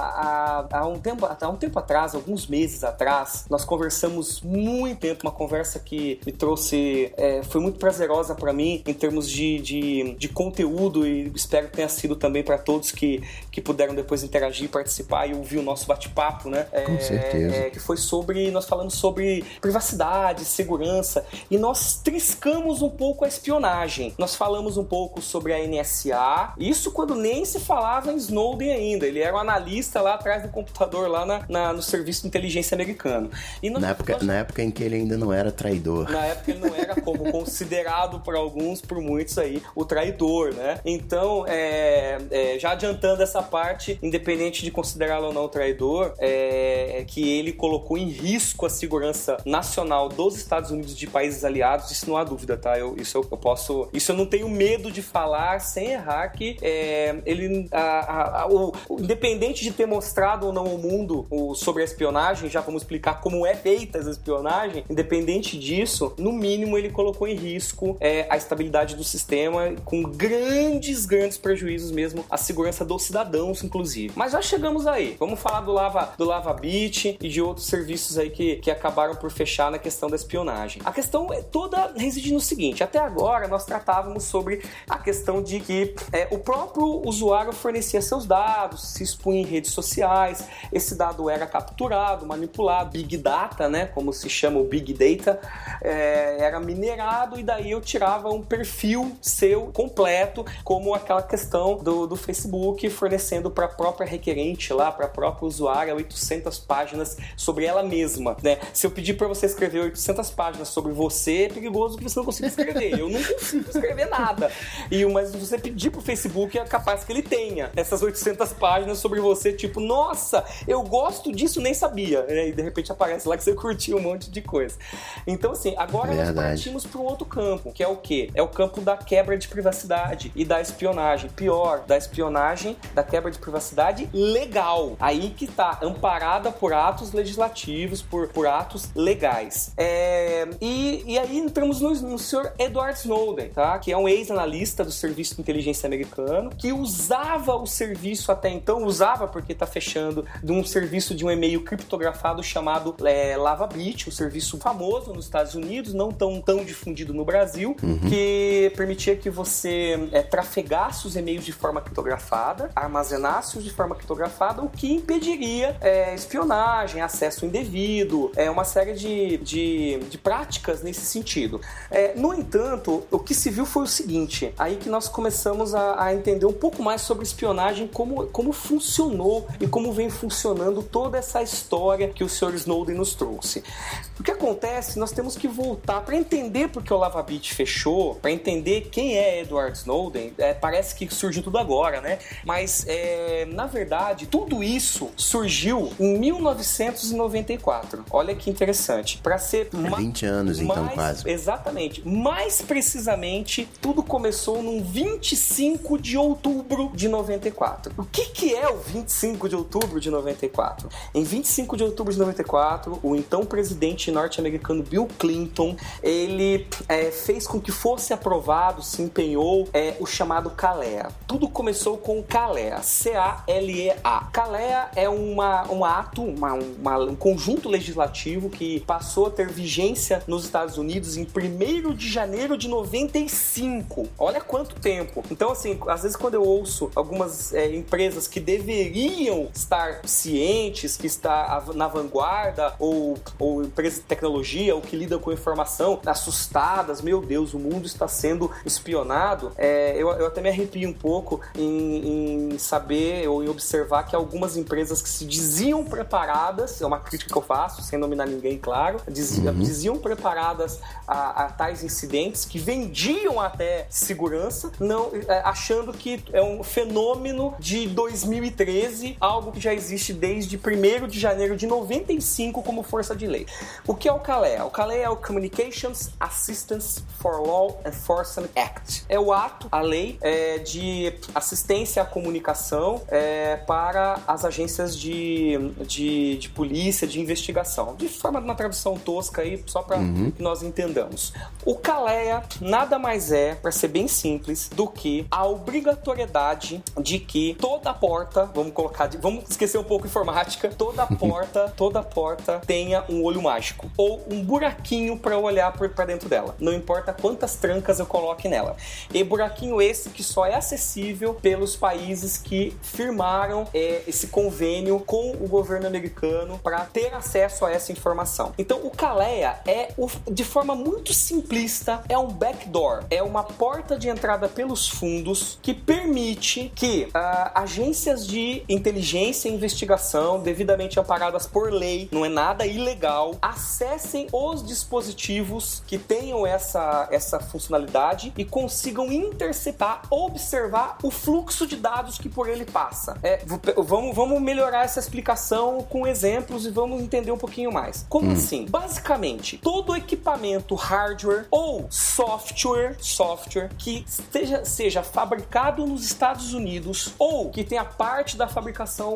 Há, há, há, um tempo, há um tempo atrás, alguns meses atrás, nós conversamos muito tempo, uma conversa que me trouxe, é, foi muito prazerosa para mim em termos de, de, de, conteúdo e espero que tenha sido também para todos que, que puderam depois interagir, participar e ouvir o nosso bate-papo, né? É, Com certeza. É, que foi sobre, nós falamos sobre privacidade, segurança e nós triscamos um pouco a espionagem. Nós falamos um pouco sobre a NSA, isso quando nem se falava em Snowden ainda. Ele era um analista lá atrás do computador, lá na, na no serviço de inteligência americano. E nós, na, época, nós... na época em que ele ainda não era traidor. Na época ele não era como (laughs) considerado por alguns, por muitos aí, o traidor, né? Então, é, é, já adiantando essa parte, independente de considerá-lo ou não traidor, é, que ele colocou em risco a segurança nacional dos Estados Unidos de países aliados, isso não há dúvida, tá? Eu, isso eu, eu posso. Isso eu não tenho medo de falar sem errar que é, ele. A, a, a, o, independente de ter mostrado ou não ao mundo o, sobre a espionagem, já vamos explicar como é feita essa espionagem, independente disso, no mínimo ele colocou em risco é, a estabilidade do sistema, com grandes, grandes prejuízos mesmo à segurança dos cidadãos, inclusive. Mas já chegamos aí. Vamos falar do Lava, do Lava Beach e de outros serviços aí que, que acabaram por fechar na questão da espionagem. A questão é toda reside no seguinte: até agora nós tratávamos sobre a questão de que é, o próprio usuário fornecia seus dados, se expunha em redes sociais, esse dado era capturado, manipulado, big data, né, como se chama o big data, é, era minerado e daí eu tirava um perfil seu completo, como aquela questão do, do Facebook fornecendo para a própria requerente lá, para a própria usuária 800 páginas sobre ela mesma, né? Se eu pedir para você escrever 800 páginas sobre você, é perigoso que você não consiga escrever. Eu não consigo escrever nada. E mas se você pedir pro Facebook, é capaz que ele tenha essas 800 páginas sobre você, tipo, nossa, eu gosto disso, nem sabia. E de repente aparece lá que você curtiu um monte de coisa. Então, assim, agora Verdade. nós partimos para um outro campo, que é o quê? É o campo da quebra de privacidade e da espionagem. Pior, da espionagem, da quebra de privacidade legal. Aí que tá, amparada por atos legislativos, por, por atos legais. É, e, e aí entramos no, no senhor Edward Snowden, tá? Que é um ex-analista do Serviço de Inteligência americano, que usava o serviço até então, usava porque tá fechando, de um serviço de um e-mail criptografado chamado é, LavaBit, um serviço famoso nos Estados Unidos, não tão, tão difundido no Brasil, uhum. que permitia que você é, trafegasse os e-mails de forma criptografada, armazenasse-os de forma criptografada, o que impediria é, espionagem, acesso indevido, é, uma série de, de, de práticas nesse sentido. É, no entanto, o que se viu foi o seguinte: aí que nós começamos a, a, entender um pouco mais sobre espionagem, como, como funcionou e como vem funcionando toda essa história que o Sr. Snowden nos trouxe. O que acontece? Nós temos que voltar para entender porque o LavaBit fechou, para entender quem é Edward Snowden. É, parece que surgiu tudo agora, né? Mas é, na verdade, tudo isso surgiu em 1994. Olha que interessante. Para ser 20 anos, então, mais, quase. Exatamente. Mais precisamente, tudo começou no 25 de outubro de 94. O que, que é o 25 de outubro de 94? Em 25 de outubro de 94, o então presidente norte-americano Bill Clinton, ele é, fez com que fosse aprovado, se empenhou, é, o chamado CALEA. Tudo começou com CALEA, C-A-L-E-A. CALEA é uma, um ato, uma, uma, um conjunto legislativo que passou a ter vigência nos Estados Unidos em 1 de janeiro de 95. Olha quanto tempo. Então, assim, às vezes quando eu ouço algumas é, empresas que deveriam estar cientes, que está na vanguarda, ou, ou empresas de tecnologia, ou que lidam com informação, assustadas, meu Deus, o mundo está sendo espionado, é, eu, eu até me arrepio um pouco em, em saber ou em observar que algumas empresas que se diziam preparadas, é uma crítica que eu faço, sem nominar ninguém, claro, dizia, uhum. diziam preparadas a, a tais incidentes, que vendiam até segurança, não é, achando que é um fenômeno de 2013, algo que já existe desde 1 de janeiro de 95 como força de lei. O que é o CALEA? O CALEA é o Communications Assistance for Law Enforcement Act. É o ato, a lei é, de assistência à comunicação é, para as agências de, de, de, polícia, de investigação. De forma de uma tradução tosca aí, só para uhum. que nós entendamos. O CALEA nada mais é, para ser bem simples, do que a obrigatoriedade de que toda porta, vamos colocar, de, vamos esquecer um pouco informática, toda porta, toda porta tenha um olho mágico ou um buraquinho para olhar para dentro dela. Não importa quantas trancas eu coloque nela. E buraquinho esse que só é acessível pelos países que firmaram é, esse convênio com o governo americano para ter acesso a essa informação. Então, o CALEA é, de forma muito simplista, é um backdoor, é uma porta de entrada pelos fundos que permite que uh, agências de inteligência e investigação, devidamente amparadas por lei, não é nada ilegal, acessem os dispositivos que tenham essa, essa funcionalidade e consigam interceptar, observar o fluxo de dados que por ele passa. É, vamos, vamos melhorar essa explicação com exemplos e vamos entender um pouquinho mais. Como hum. assim? Basicamente, todo equipamento hardware ou software, software que esteja, seja fabricado nos Estados Unidos ou que tenha parte da fabricação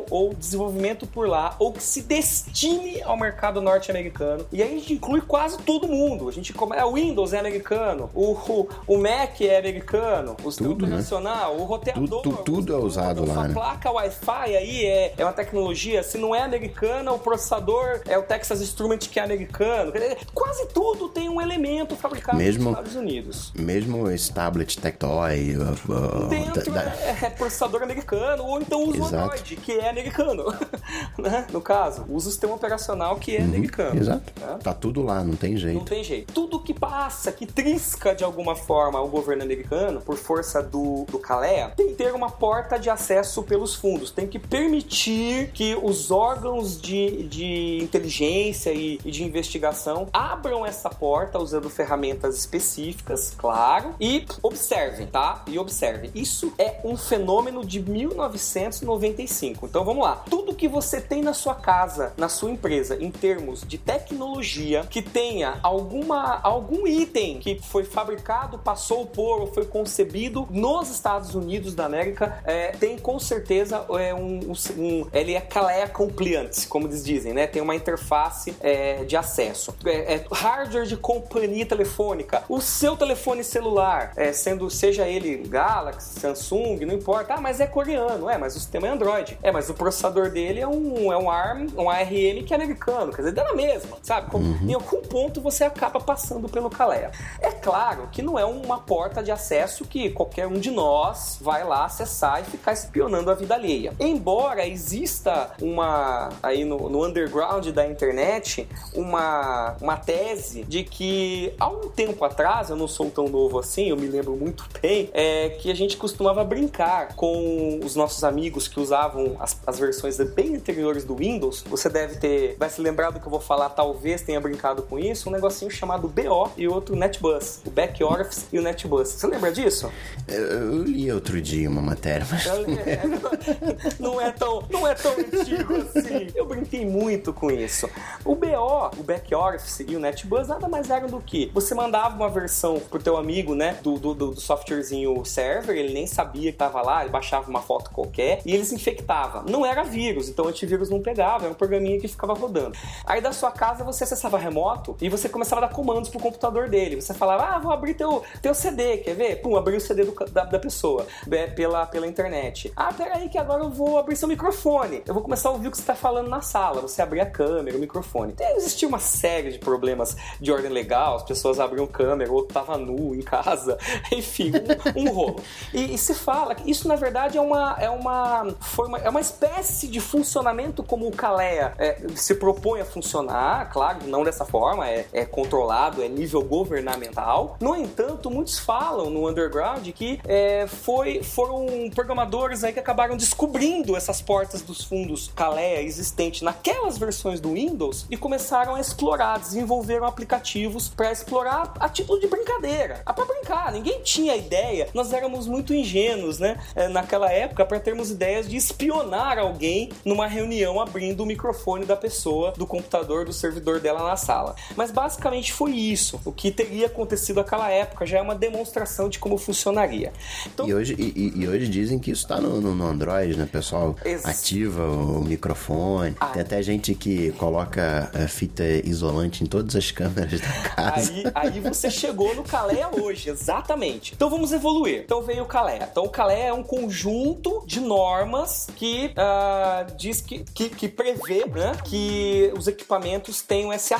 ou desenvolvimento por lá ou que se destine ao mercado norte-americano. E aí a gente inclui quase todo mundo. A gente é o Windows é americano, o, o, o Mac é americano, o sistema operacional, né? o roteador, tudo, tudo é usado lá, a né? placa Wi-Fi aí é, é uma tecnologia, se não é americana, o processador é o Texas Instrument que é americano. Quase tudo tem um elemento fabricado mesmo, nos Estados Unidos. Mesmo esse tablet Tectoy, uh, uh, dentro da, é, é, processador americano ou então usa o Android, que é americano, (laughs) né? No caso, usa o sistema operacional que é uhum, americano. Exato. Né? Tá tudo lá, não tem jeito. Não tem jeito. Tudo que passa, que trisca de alguma forma o governo americano, por força do, do CALEA, tem que ter uma porta de acesso pelos fundos. Tem que permitir que os órgãos de, de inteligência e, e de investigação abram essa porta usando ferramentas específicas, claro, e observem, tá? E observem. Isso é um fenômeno de 1995. Então vamos lá. Tudo que você tem na sua casa, na sua empresa, em termos de tecnologia, que tenha alguma, algum item que foi fabricado, passou por ou foi concebido nos Estados Unidos da América, é, tem com certeza é, um, um, ele é CALEA compliant, como eles dizem, né? Tem uma interface é, de acesso. É, é, hardware de companhia telefônica, o seu telefone celular, é, sendo seja ele Galaxy, Samsung, não importa. Ah, mas é coreano, é, mas o sistema é Android. É, mas o processador dele é um, é um ARM, um ARM que é americano, quer dizer, dá na mesma, sabe? Uhum. Em algum ponto você acaba passando pelo Calea. É claro que não é uma porta de acesso que qualquer um de nós vai lá acessar e ficar espionando a vida alheia. Embora exista uma aí no, no underground da internet uma, uma tese de que há um tempo atrás, eu não sou tão novo assim, eu me lembro muito bem, é que a gente costumava brincar com os nossos amigos que usavam as, as versões bem anteriores do Windows. Você deve ter, vai se lembrar do que eu vou falar, talvez tenha brincado com isso, um negocinho chamado BO e outro NetBus, o Back Office e o NetBus. Você lembra disso? Eu, eu li outro dia uma matéria, mas... É, (laughs) não é tão, não é tão antigo assim. Eu brinquei muito com isso. O BO, o Back Office e o NetBus nada mais eram do que você mandava uma versão pro teu amigo, né, do, do, do softwarezinho server, ele nem sabia que tava lá, ele baixava uma foto qualquer e eles infectava. Não era vírus, então o antivírus não pegava, era um programinha que ficava rodando. Aí da sua casa você acessava remoto e você começava a dar comandos pro computador dele. Você falava, ah, vou abrir teu, teu CD, quer ver? Pum, abrir o CD do, da, da pessoa pela, pela internet. Ah, peraí que agora eu vou abrir seu microfone. Eu vou começar a ouvir o que você tá falando na sala. Você abrir a câmera, o microfone. Então, existia uma série de problemas de ordem legal, as pessoas abriam câmera, outro tava nu em casa, (laughs) enfim, um, um rolo. E, e, se fala que isso, na verdade, é uma, é uma, foi uma, é uma espécie de funcionamento como o Calea é, se propõe a funcionar, claro, não dessa forma, é, é controlado, é nível governamental. No entanto, muitos falam no underground que é, foi, foram programadores aí que acabaram descobrindo essas portas dos fundos Calea existentes naquelas versões do Windows e começaram a explorar desenvolveram aplicativos para explorar a título de brincadeira. Ah, para brincar, ninguém tinha ideia. Nós éramos muito ingênuos, né? É, naquela época, para termos ideias de espionar alguém numa reunião abrindo o microfone da pessoa, do computador, do servidor dela na sala. Mas basicamente foi isso. O que teria acontecido naquela época já é uma demonstração de como funcionaria. Então, e, hoje, e, e hoje dizem que isso tá no, no, no Android, né? Pessoal ex... ativa o microfone. Ah. Tem até gente que coloca a fita isolante em todas as (laughs) câmeras da casa. Aí, aí você chegou no Calea hoje, exatamente. Então vamos evoluir. Então veio o Calea. Então o Calea é um conjunto de normas que uh, diz que, que, que, prevê né, que os equipamentos tenham esse, a,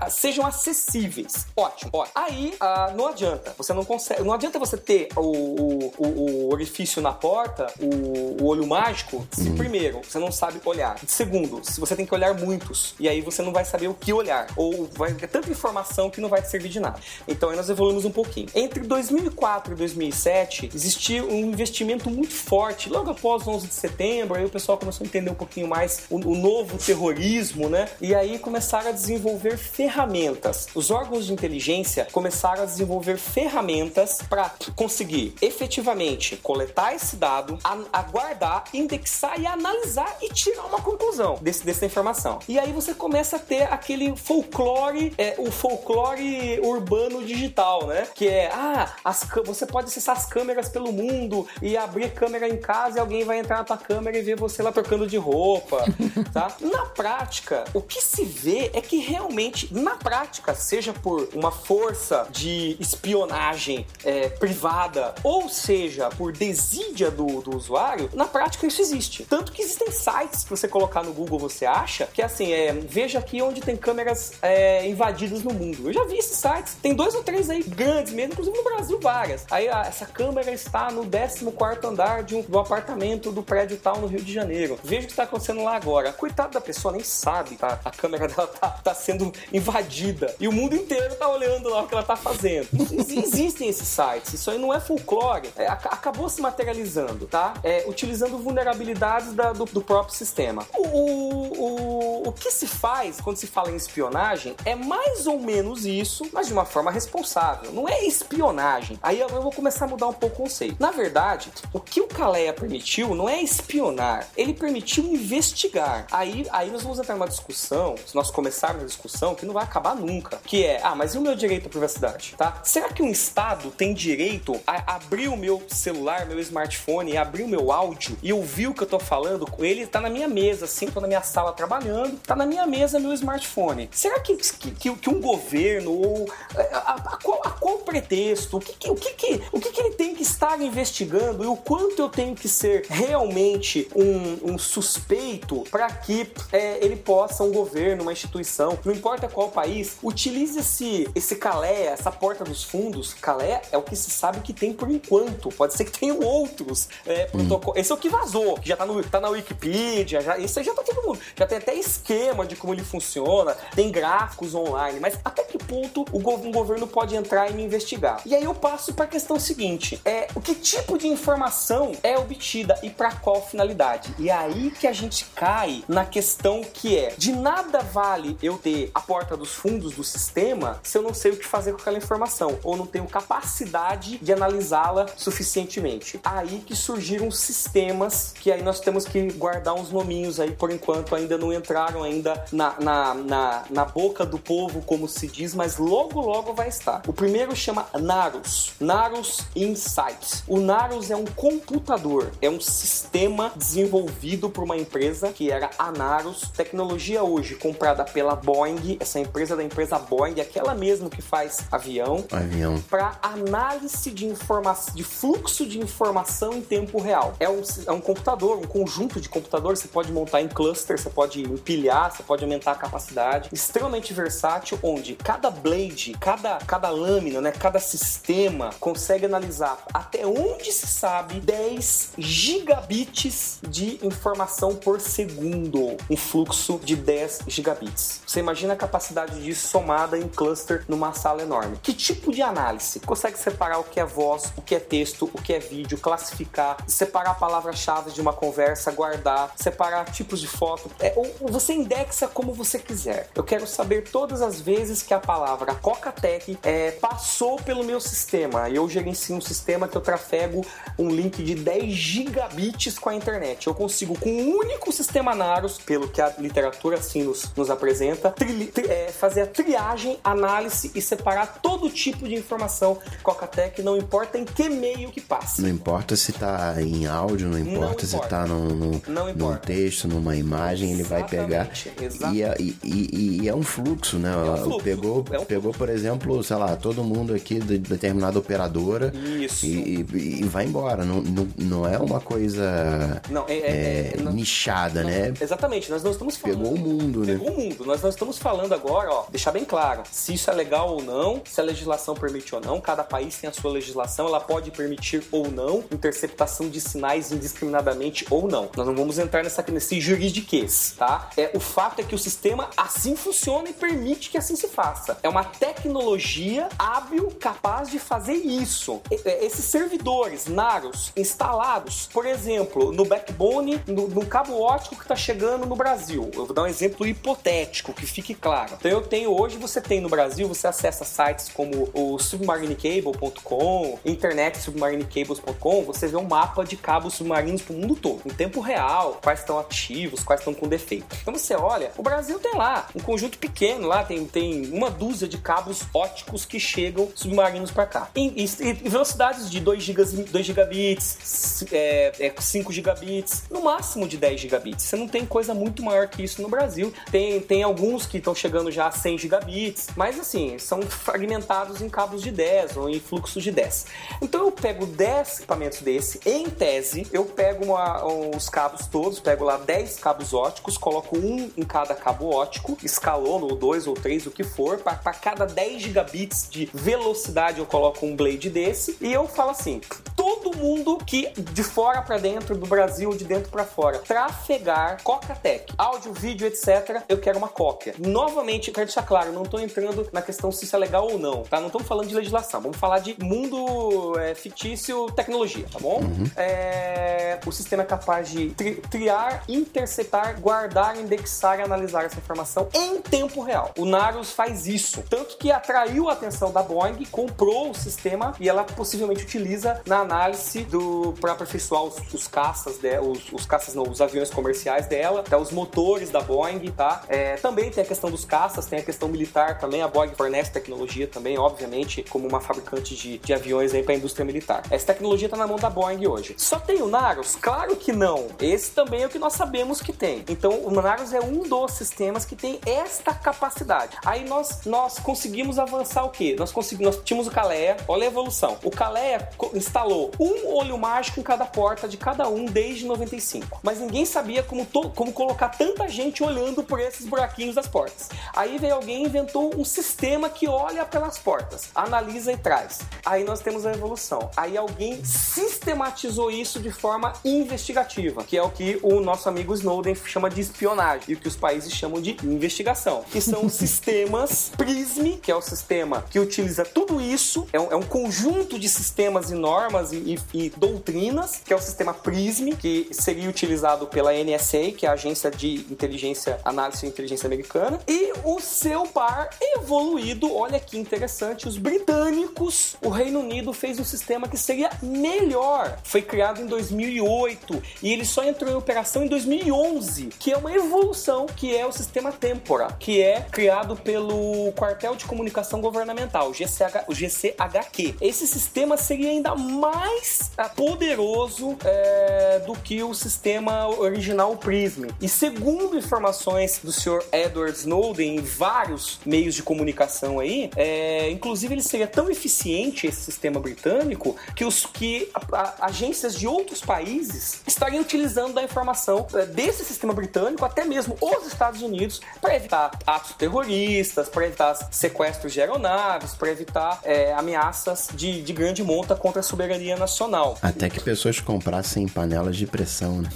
a, sejam acessíveis. Ótimo. Ótimo. Aí uh, não adianta. Você não consegue. Não adianta você ter o, o, o orifício na porta, o, o olho mágico, se uhum. primeiro você não sabe olhar. Segundo, se você tem que olhar muitos. E aí você não vai saber o que olhar. Ou vai ter tanta informação que não vai te servir de nada. Então aí nós evoluímos um pouquinho. Entre 2004 e 2007, existiu um investimento muito forte. Logo após 11 de setembro, aí o pessoal começou a entender um pouquinho mais o, o novo terrorismo, né? E aí começaram a desenvolver ferramentas. Os órgãos de inteligência começaram a desenvolver ferramentas para conseguir efetivamente coletar esse dado, aguardar, indexar e analisar e tirar uma conclusão desse, dessa informação. E aí você começa a ter aquele folclore, é, o folclore urbano digital, né? Que é, ah, as, você pode acessar as câmeras pelo mundo e abrir câmera em casa e alguém vai entrar na tua câmera e ver você lá trocando de roupa, (laughs) tá? Na prática, o que se vê é que realmente, na prática, seja por uma força de espionagem é, privada ou seja por desídia do, do usuário, na prática isso existe. Tanto que existem sites que você colocar no Google você acha que assim, é, veja aqui onde tem câmeras é, invadidas no mundo. Eu já vi esses sites, tem dois ou três aí grandes mesmo, inclusive no Brasil várias. Aí ah, essa câmera está no 14 andar de um, do apartamento do prédio tal no Rio de Janeiro. Veja o que está acontecendo lá agora. Coitado da pessoa, nem sabe, tá? A câmera dela tá, tá sendo invadida. E o mundo inteiro tá olhando lá o que ela tá fazendo. Existem esses sites, isso aí não é folclore. É, acabou se materializando, tá? É, utilizando vulnerabilidades da, do, do, próprio sistema. O, o, o, o que se faz quando se fala em espionagem é mais ou menos isso, mas de uma forma responsável. Não é espionagem. Aí eu vou começar a mudar um pouco o conceito. Na verdade, o que o Caleia permitiu não é espionar, ele permitiu investigar. Aí, aí nós vamos entrar numa discussão, se nós começarmos a discussão, que não vai acabar nunca, que é, ah, mas e o meu direito à privacidade, tá? Será que um Estado tem direito a abrir o meu celular, meu smartphone, abrir o meu áudio e ouvir o que eu tô falando? Ele tá na minha mesa, assim, tô na minha sala trabalhando, tá na minha mesa meu smartphone. Será que, que, que um governo ou a, a, a, qual, a qual pretexto, o que, que o que, que o que, que ele tem que estar investigando e o quanto eu tenho que ser realmente um, um suspeito para que é, ele possa, um governo, uma instituição, não importa qual país, utilize esse, esse calé, essa porta dos fundos. Calé é o que se sabe que tem por enquanto. Pode ser que tenham outros é, protocolos. Hum. Esse é o que vazou, que já tá, no, tá na Wikipedia, já, isso aí já tá todo mundo. Já tem até esquema de como ele funciona, tem gráficos online, mas até que ponto o um governo pode entrar e me investigar? E aí eu passo para a questão seguinte: é o que tipo de informação é obtida e para qual finalidade? E é aí que a gente cai na questão que é: de nada vale eu ter a porta dos fundos do sistema se eu não sei o que fazer com aquela informação ou não tenho capacidade de analisá-la suficientemente. Aí que surgiram sistemas que aí nós temos que guardar uns nominhos aí por enquanto ainda não entraram ainda na, na, na, na boca do povo, como se diz, mas logo logo vai estar. O primeiro chama Narus, Narus Insights. O Narus é um computador, é um sistema desenvolvido por uma empresa que era a Narus, tecnologia hoje comprada pela Boeing, essa empresa da empresa Boeing, aquela mesmo que faz avião, avião. para análise de informação, de fluxo de informação em tempo real. É um, é um computador, um conjunto de computadores, você pode montar em cluster, você pode empilhar, você pode aumentar a capacidade, extremamente versátil, onde cada blade, cada, cada lâmina, né, cada sistema consegue analisar até onde se sabe 10 gigabits de informação por segundo, um fluxo de 10 gigabits. Você imagina a capacidade disso somada em cluster numa sala enorme. Que tipo de análise? Consegue separar o que é voz, o que é texto, o que é vídeo, classificar, separar palavras-chave de uma conversa, guardar, separar tipos de foto. É, ou você indexa como você quiser. Eu quero saber todas as vezes que a palavra Coca-Tech é, passou pelo meu sistema. Eu gerencio um sistema que eu trafego um link de 10 gigabits com a internet. Eu consigo, com um único sistema Naros, pelo que a literatura assim nos, nos apresenta, tri, tri, é, fazer a triagem, análise e separar todo tipo de informação Coca-Tech, não importa em que meio que passe. Não importa se tá em áudio, não importa, Não se importa. tá num, num, Não num texto, numa imagem, ele vai pegar. Exatamente, exatamente. E, é- e, e- e é um fluxo, né? um fluxo, Pegou, é um pegou, por exemplo, sei lá, todo mundo aqui de determinada operadora Isso. e, e- e vai embora. Não, não, não é uma coisa Não, é, é- é, é- nichada, né? Exatamente, nós não estamos falando. Pegou o mundo, né? Pegou o mundo. Nós não estamos falando agora, ó, deixar bem claro, se isso é legal ou não, se a legislação permite ou não, cada país tem a sua legislação, ela pode permitir ou não interceptação de sinais indiscriminadamente ou não. Nós não vamos entrar nessa, nesse juridiquês, tá? É, o fato é que o sistema assim funciona e permite que assim se faça. É uma tecnologia hábil capaz de fazer isso. E- e- Esses servidores NAROS instalados, por exemplo, no backbone, no, no cabo ótico que está chegando no Brasil. Eu vou dar um exemplo hipotético, que fique claro. Então eu tenho hoje, você tem no Brasil, você acessa sites como o submarinecable.com, internetsubmarinecables.com, você vê um mapa de cabos submarinos para o mundo todo, em tempo real, quais estão ativos, quais estão com defeito. Então você olha, o Brasil tem lá um conjunto pequeno, lá tem, tem uma dúzia de cabos óticos que chegam submarinos para cá. Em, em- em velocidades de 2, gigas, 2 gigabits, é, é, 5 gigabits, no máximo de 10 gigabits. Você não tem coisa muito maior que isso no Brasil. Tem, tem alguns que estão chegando já a 100 gigabits, mas assim, são fragmentados em cabos de 10 ou em fluxos de 10. Então eu pego 10 equipamentos desse, em tese, eu pego uma- os cabos todos, pego lá 10 cabos óticos, coloco um em cada cabo ótico, escalono, ou dois ou três, o que for, para cada 10 gigabits de velocidade eu coloco um blade desse, e eu falo assim: todo mundo que de fora para dentro do Brasil, de dentro para fora, trafegar Coca-Tech, áudio, vídeo, etc., eu quero uma cópia. Novamente, eu quero deixar claro, não tô entrando na questão se isso é legal ou não, tá? Não estamos falando de legislação, vamos falar de mundo é, fictício, tecnologia, tá bom? É, o sistema é capaz de tri- triar, interceptar, guardar, indexar e analisar essa informação em tempo real. O Narus faz isso, tanto que atraiu a atenção da Boeing, comprou o sistema e ela possivelmente utiliza na análise do para aperfeiçoar os, os caças, de, os, os caças não, os aviões comerciais dela, tá? os motores da Boeing, tá? É, também tem a questão dos caças, tem a questão militar também, a Boeing fornece tecnologia também, obviamente, como uma fabricante de, de aviões aí para a indústria militar. Essa tecnologia está na mão da Boeing hoje. Só tem o Narus? Claro que não. Esse também é o que nós sabemos que tem. Então, o Narus é um dos sistemas que tem esta capacidade. Aí nós, nós conseguimos avançar o quê? Nós conseguimos, nós tínhamos o Calea, olha a evolução. O Calea instalou um olho mágico em cada porta de cada um desde 95. Mas ninguém sabia como, como colocar tanta gente olhando por esses buraquinhos das portas. Aí veio alguém e inventou um sistema que olha pelas portas, analisa e traz. Aí nós temos a evolução. Aí alguém sistematizou isso de forma investigativa, que é o que o nosso amigo Snowden chama de espionagem e o que os países chamam de investigação, que são os (laughs) sistemas PRISM, que é o sistema que utiliza tudo isso, é um, é um conjunto de sistemas e normas e, e- e doutrinas, que é o sistema PRISM, que seria utilizado pela NSA, que é a agência de inteligência, análise e inteligência americana, e o seu par evoluído, olha que interessante, os britânicos, o Reino Unido fez um sistema que seria melhor. Foi criado em 2008 e ele só entrou em operação em 2011, que é uma evolução, que é o sistema Tempora, que é criado pelo Quartel de Comunicação Governamental, o GCHQ. Esse sistema seria ainda mais ah, poderoso é, do que o sistema original Prism. E segundo informações do Sr. Edward Snowden em vários meios de comunicação aí, é, inclusive ele seria tão eficiente esse sistema britânico que os que a- a- agências de outros países estariam utilizando da informação é, desse sistema britânico, até mesmo os Estados Unidos, para evitar atos terroristas, para evitar sequestros de aeronaves, para evitar é, ameaças de, de grande monta contra a soberania nacional. Até que pessoas comprassem panelas de pressão, né?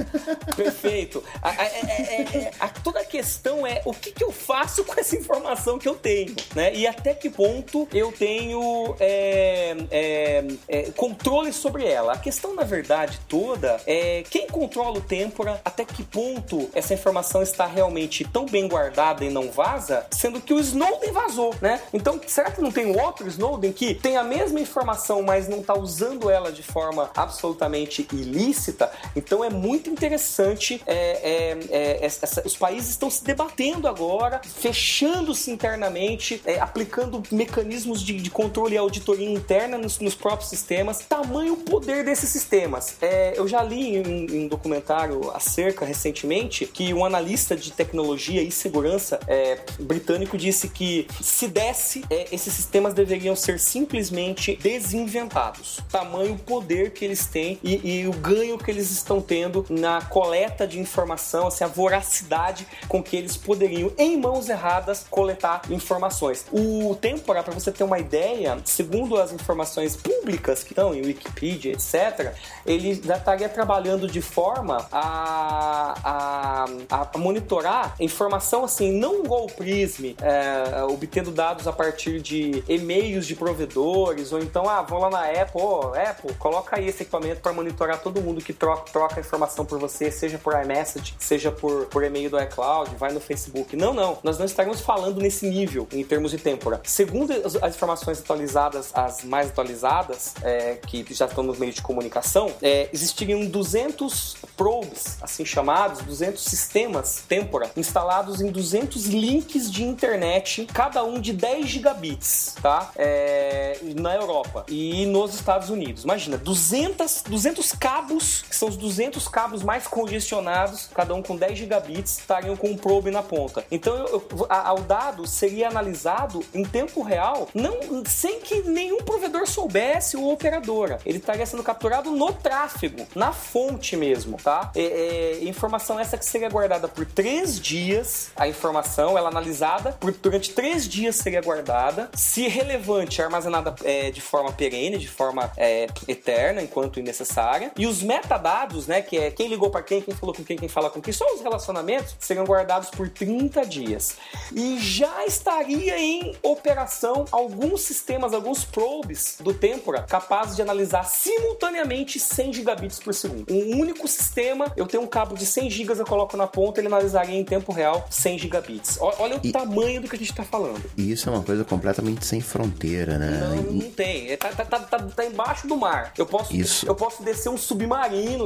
(laughs) Perfeito. A, a- é- é- é- a- toda a questão é o que, que eu faço com essa informação que eu tenho, né? E até que ponto eu tenho é, é, é, controle sobre ela. A questão, na verdade, toda é quem controla o Tempora, até que ponto essa informação está realmente tão bem guardada e não vaza, sendo que o Snowden vazou, né? Então, será que não tem outro Snowden que tem a mesma informação, mas não está usando ela de forma absolutamente ilícita? Então, é muito interessante. É, é, é, essa, os países estão se debatendo agora, fechando-se internamente, é, aplicando mecanismos de, de, controle e auditoria interna nos, nos, próprios sistemas. Tamanho poder desses sistemas. É, eu já li em, um documentário acerca recentemente que um analista de tecnologia e segurança é, britânico disse que se desse, esses sistemas deveriam ser simplesmente desinventados. Tamanho poder que eles têm e, e o ganho que eles estão tendo na coleta de informação, assim, a voracidade com que eles poderiam, em mãos erradas, coletar informações. O Tempora, para você ter uma ideia, segundo as informações públicas que estão em Wikipedia, etc., ele já estaria trabalhando de forma a, a, a monitorar informação assim, não igual o Prism, é, obtendo dados a partir de e-mails de provedores, ou então, ah, vão lá na Apple, oh, Apple, coloca aí esse equipamento para monitorar todo mundo que troca, troca informação por você, seja por iMessage, seja por, por e-mail do iCloud, vai no Facebook. Não, não, nós não estaremos falando nesse nível em termos de tempora. Segundo as, as informações atualizadas, as mais atualizadas, é, que já estão nos meios de comunicação, é, existiriam 200 probes, assim chamados, 200 sistemas tempora, instalados em 200 links de internet, cada um de 10 gigabits, tá? É, na Europa e nos Estados Unidos. Imagina, 200, 200 cabos, que são os 200 cabos mais congestionados, cada um com 10 gigabits, estariam com um probe na ponta. Então, eu, a, o dado seria analisado em tempo real, não sem que nenhum provedor soubesse ou operadora. Ele estaria sendo capturado no tráfego, na fonte mesmo, tá? É, é, informação essa que seria guardada por três dias. A informação, ela analisada por, durante três dias seria guardada. Se relevante, armazenada é, de forma perene, de forma é, eterna, enquanto necessária. E os metadados, né, que é quem ligou para quem, quem falou com quem, quem fala com quem, só os relacionamentos, seriam guardados por 30 dias. E já estaria em operação alguns sistemas, alguns probes do Tempora capazes de analisar simultaneamente 100 gigabits por segundo. Um único sistema, eu tenho um cabo de 100 gigas, eu coloco na ponta, ele analisaria em tempo real 100 gigabits. Olha o e, tamanho do que a gente está falando. E isso é uma coisa completamente sem fronteira, né? Não, não tem. Tá, tá, tá, tá, tá embaixo do mar. Eu posso, isso. eu posso descer um submarino,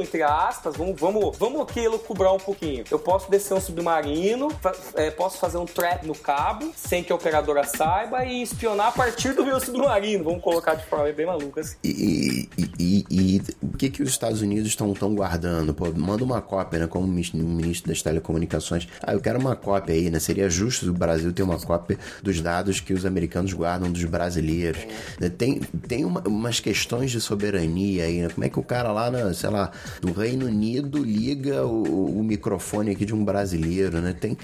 entre aspas, vamos, vamos, vamos aqui cobrar um pouquinho. Eu posso descer um submarino, é, posso fazer um trap no cabo, sem que a operadora saiba, e espionar a partir do meu submarino. Vamos colocar de forma bem maluca assim. E, e, e, e o que, que os Estados Unidos estão guardando? Pô, manda uma cópia, né? Como ministro das telecomunicações. Ah, eu quero uma cópia aí, né? Seria justo o Brasil ter uma cópia dos dados que os americanos guardam dos brasileiros. É. Tem, tem uma, umas questões de soberania aí, né? Como é que o cara lá, na, sei lá, do Reino Unido liga o, o microfone aqui de um brasileiro, né? Tem,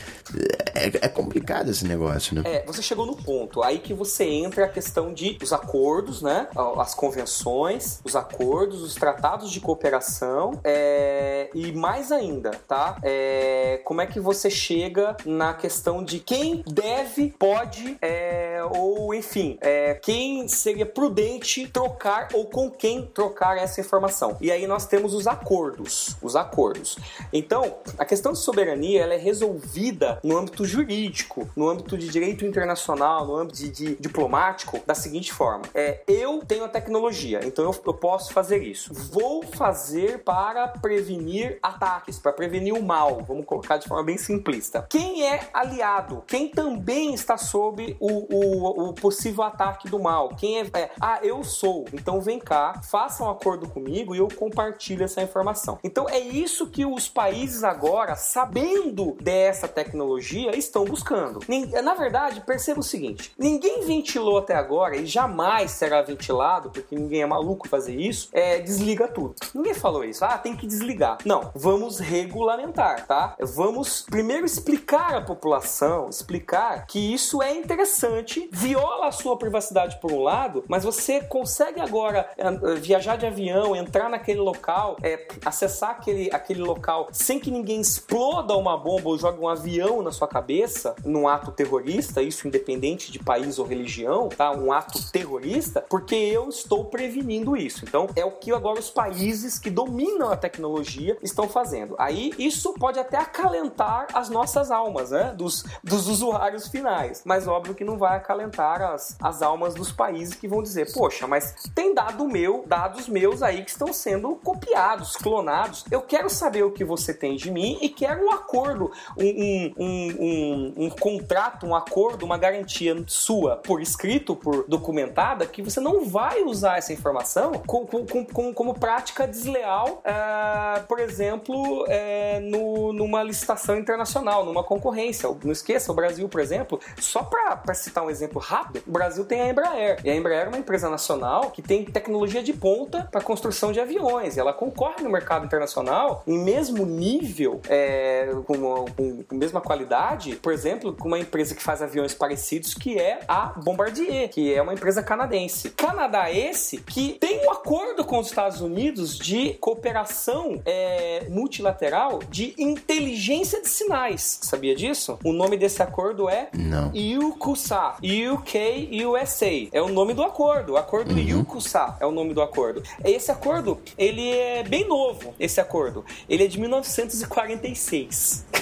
é, é, complicado esse negócio, né? É, você chegou no ponto. Aí que você entra a questão de os acordos, né? As convenções, os acordos, os tratados de cooperação é, e mais ainda, tá? É, como é que você chega na questão de quem deve, pode é, ou enfim, é, quem seria prudente trocar ou com quem trocar essa informação. E aí nós temos os acordos, os acordos. Então, a questão de soberania ela é resolvida no âmbito jurídico, no âmbito de direito internacional, no âmbito de, de diplomático, da seguinte forma: é, eu tenho a tecnologia, então eu, eu posso fazer isso. Vou fazer para prevenir ataques, para prevenir o mal. Vamos colocar de forma bem simplista. Quem é aliado? Quem também está sob o, o, o possível ataque do mal? Quem é, é, Ah, eu sou. Então vem cá, faça um acordo comigo e eu compartilho essa informação. Então é isso que os países agora, sabendo dessa tecnologia, estão buscando. Na verdade, perceba o seguinte: ninguém ventilou até agora e jamais será ventilado, porque ninguém é maluco fazer isso, é desliga tudo. Ninguém falou isso. Ah, tem que desligar. Não, vamos regulamentar, tá? Vamos primeiro explicar à população, explicar que isso é interessante viola a sua privacidade por um lado, mas você consegue agora é, viajar de avião, entrar naquele local, é, acessar aquele, aquele local sem que ninguém exploda uma bomba ou jogue um avião na sua cabeça, num ato terrorista, isso independente de país ou religião, tá? Um ato terrorista, porque eu estou prevenindo isso. Então, é o que agora os países que dominam a tecnologia estão fazendo. Aí, isso pode até acalentar as nossas almas, né? Dos, dos usuários finais. Mas óbvio que não vai acalentar as, as almas dos países que vão dizer, poxa, mas tem dado meu, dados meus aí que estão sendo copiados, clonados. Eu quero saber o que você tem de mim e quero um acordo, um, um, um, um contrato, um acordo, uma garantia sua por escrito, por documentada, que você não vai usar essa informação com, com, com, como prática desleal, uh, por exemplo, uh, no, numa licitação internacional, numa concorrência. Não esqueça, o Brasil, por exemplo, só para citar um exemplo rápido, o Brasil tem a Embraer. E a Embraer é uma empresa nacional que tem tecnologia de ponta para construção de aviões. E ela concorre no mercado internacional em mesmo nível, é, com, com, com mesma qualidade, por exemplo, com uma empresa que faz aviões parecidos, que é a Bombardier, que é uma empresa canadense. Canadá esse que tem um acordo com os Estados Unidos de cooperação é, multilateral de inteligência de sinais. Sabia disso? O nome desse acordo é Não. UCUSA, UK USA. É o nome do acordo. O acordo Uhum. UCUSA é o nome do acordo. Esse acordo, ele é bem novo, esse acordo. Ele é de 1946. (laughs)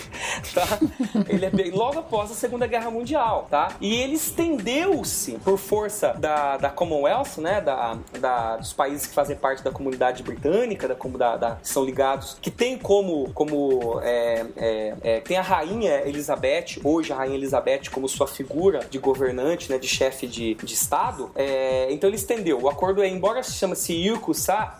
Tá? Ele é bem, logo após a Segunda Guerra Mundial, tá? E ele estendeu-se por força da, da Commonwealth, né? Da, da, dos países que fazem parte da comunidade britânica, da, da, da- que são ligados, que tem como, como é, é, é, tem a rainha Elizabeth, hoje a rainha Elizabeth como sua figura de governante, né? De chefe de, de estado. É, então ele estendeu. O acordo é, embora se chama-se UCUSA,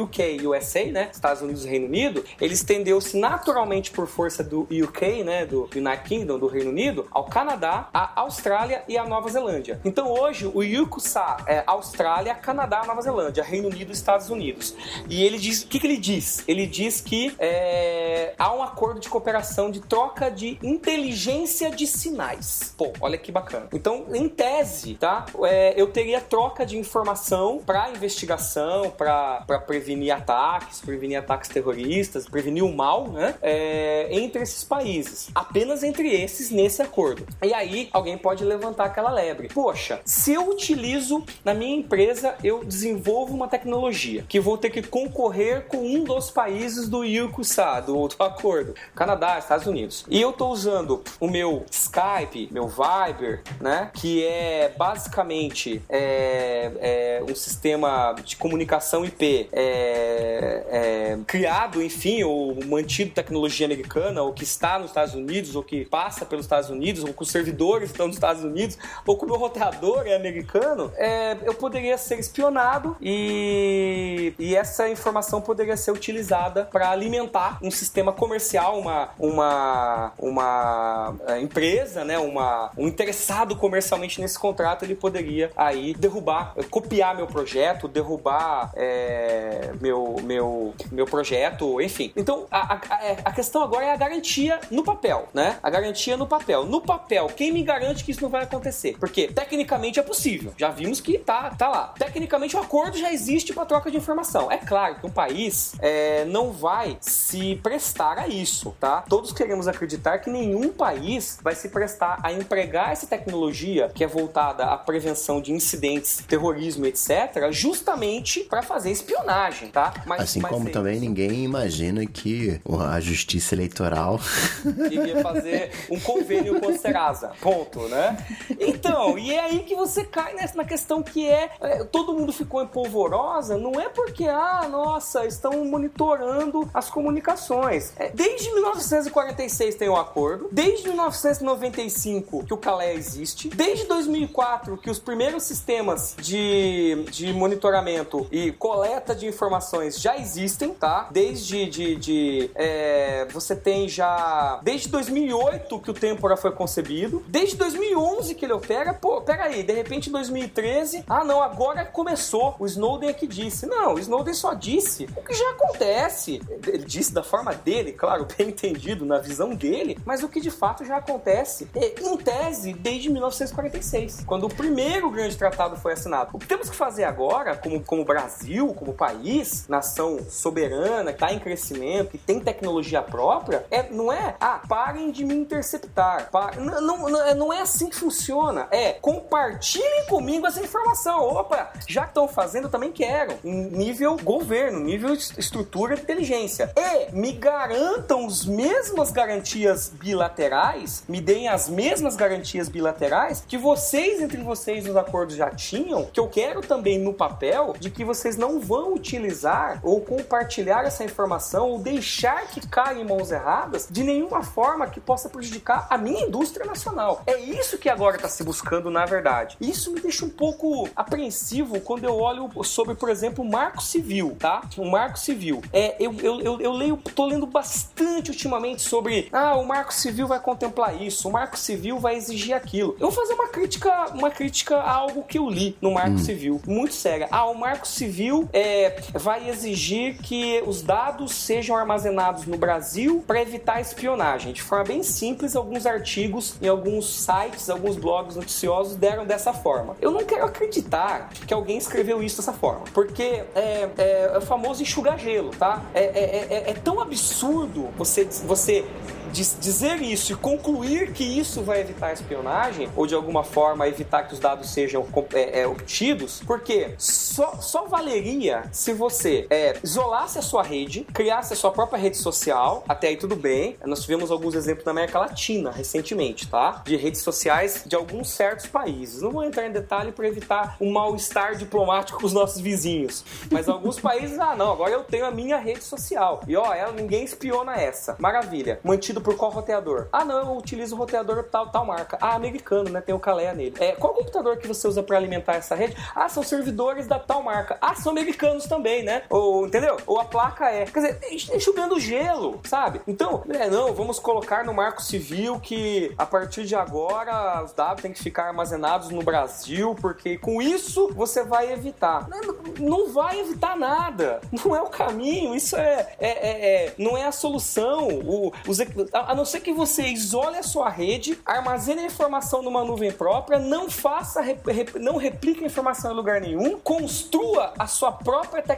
UK, UK, USA, né? Estados Unidos e Reino Unido, ele estendeu-se naturalmente por força do UK, né? Do United Kingdom, do Reino Unido, ao Canadá, à Austrália e à Nova Zelândia. Então hoje o UCUSA é Austrália, Canadá, Nova Zelândia, Reino Unido e Estados Unidos. E ele diz, o que, que ele diz? Ele diz que é, há um acordo de cooperação de troca de inteligência de sinais. Pô, olha que bacana. Então, em tese, tá? É, eu teria troca de informação para investigação, para prevenir ataques, prevenir ataques terroristas, prevenir o mal, né? É, entre esses países. Apenas entre esses nesse acordo. E aí, alguém pode levantar aquela lebre. Poxa, se eu utilizo na minha empresa, eu desenvolvo uma tecnologia que vou ter que concorrer com um dos países do UCUSA, do, do acordo, Canadá, Estados Unidos. E eu tô usando o meu Skype, meu Viber, né? Que é basicamente é, é, um sistema de comunicação IP é, é, criado, enfim, ou mantido tecnologia americana, ou que está nos Estados Unidos, ou que passa pelos Estados Unidos, ou que os servidores estão nos Estados Unidos, ou que o meu roteador é americano, é, eu poderia ser espionado e, e essa informação poderia ser utilizada para alimentar um sistema comercial, uma, uma, uma é, empresa, né, uma, um interessado comercialmente nesse contrato, ele poderia aí derrubar, copiar meu projeto, derrubar é, meu, meu, meu projeto, enfim. Então, a, a, a questão agora é a garantia no papel, né? A garantia no papel. No papel, quem me garante que isso não vai acontecer? Porque tecnicamente é possível. Já vimos que tá, tá lá. Tecnicamente o acordo já existe para troca de informação. É claro que um país é, não vai se prestar a isso, tá? Todos queremos acreditar que nenhum país vai se prestar a empregar essa tecnologia que é voltada à prevenção de incidentes, terrorismo, etc., justamente para fazer espionagem, tá? Mas, Assim mas como também ninguém imagina que a justiça eleitoral (laughs) iria fazer um convênio com a Serasa. Ponto, né? Então, e é aí que você cai nessa, na questão que é, é, todo mundo ficou em polvorosa, não é porque, ah, nossa, estão monitorando as comunicações. É, desde 1946 tem um acordo, desde 1995 que o Calé existe, desde 2004 que os primeiros sistemas de, de monitoramento e coleta de informações já existem, tá? Desde de, de, é, você tem já desde 2008 que o Tempora foi concebido, desde 2011 que ele opera. Pô, pera aí, de repente em 2013, ah não, agora começou. O Snowden é que disse. Não, o Snowden só disse o que já acontece. Ele disse da forma dele, claro, (laughs) bem entendido, na visão dele, mas o que de fato já acontece, é, em tese, desde 1946, quando o primeiro grande tratado foi assinado. O que temos que fazer agora, como, como Brasil, como país, nação soberana, que está em crescimento, que tem tecnologia própria, é, não é, ah, parem de me interceptar. não, não, não é assim que funciona. É, compartilhem comigo essa informação. Opa, já que estão fazendo, eu também quero. Nível governo, nível estrutura de inteligência. E me garantam as mesmas garantias bilaterais, me deem as mesmas garantias bilaterais que vocês, entre vocês, nos acordos já tinham, que eu quero também no papel, de que vocês não vão utilizar ou compartilhar essa informação ou deixar que caia em mãos erradas de nenhuma forma que possa prejudicar a minha indústria nacional. É isso que agora está se buscando, na verdade. Isso me deixa um pouco apreensivo quando eu olho sobre, por exemplo, o Marco Civil, tá? O Marco Civil. É, eu, eu, eu, eu leio, tô lendo bastante ultimamente sobre ah, o Marco Civil vai contemplar isso, o Marco Civil vai exigir aquilo. Eu vou fazer uma crítica, uma crítica a algo que eu li no Marco hum. Civil, muito séria. Ah, o Marco Civil é, vai exigir que os dados sejam armazenados no Brasil para evitar espionagem. De forma bem simples, alguns artigos em alguns sites, alguns blogs noticiosos deram dessa forma. Eu não quero acreditar que alguém escreveu isso dessa forma, porque é, é, é o famoso enxugar gelo, tá? É, é, é, é tão absurdo você, você dizer isso e concluir que isso vai evitar espionagem, ou de alguma forma evitar que os dados sejam é, é, obtidos, porque só, só valeria se você é, isolasse a sua rede, criasse a sua própria rede social, até aí tudo bem. Nós tivemos alguns exemplos na América Latina recentemente, tá? De redes sociais de alguns certos países. Não vou entrar em detalhe para evitar um mal-estar diplomático com os nossos vizinhos. Mas alguns países, ah, não, agora eu tenho a minha rede social. E ó, ela, ninguém espiona essa. Maravilha. Mantido por qual roteador? Ah, não, eu utilizo o roteador tal, tal marca. Ah, americano, né? Tem o Calea nele. É, qual computador que você usa para alimentar essa rede? Ah, são servidores da tal marca. Ah, são americanos também, né? Ou, entendeu? Ou a placa é. Quer dizer, enxugando gelo, sabe? Então, é, não, vamos colocar no marco civil que a partir de agora os dados têm que ficar armazenados no Brasil, porque com isso você vai evitar. Não, não vai evitar nada. Não é o caminho. Isso é, é, é, é não é a solução. O, os, a não ser que você isole a sua rede, armazene a informação numa nuvem própria, não faça, não replique a informação em lugar nenhum, construa a sua própria tecnologia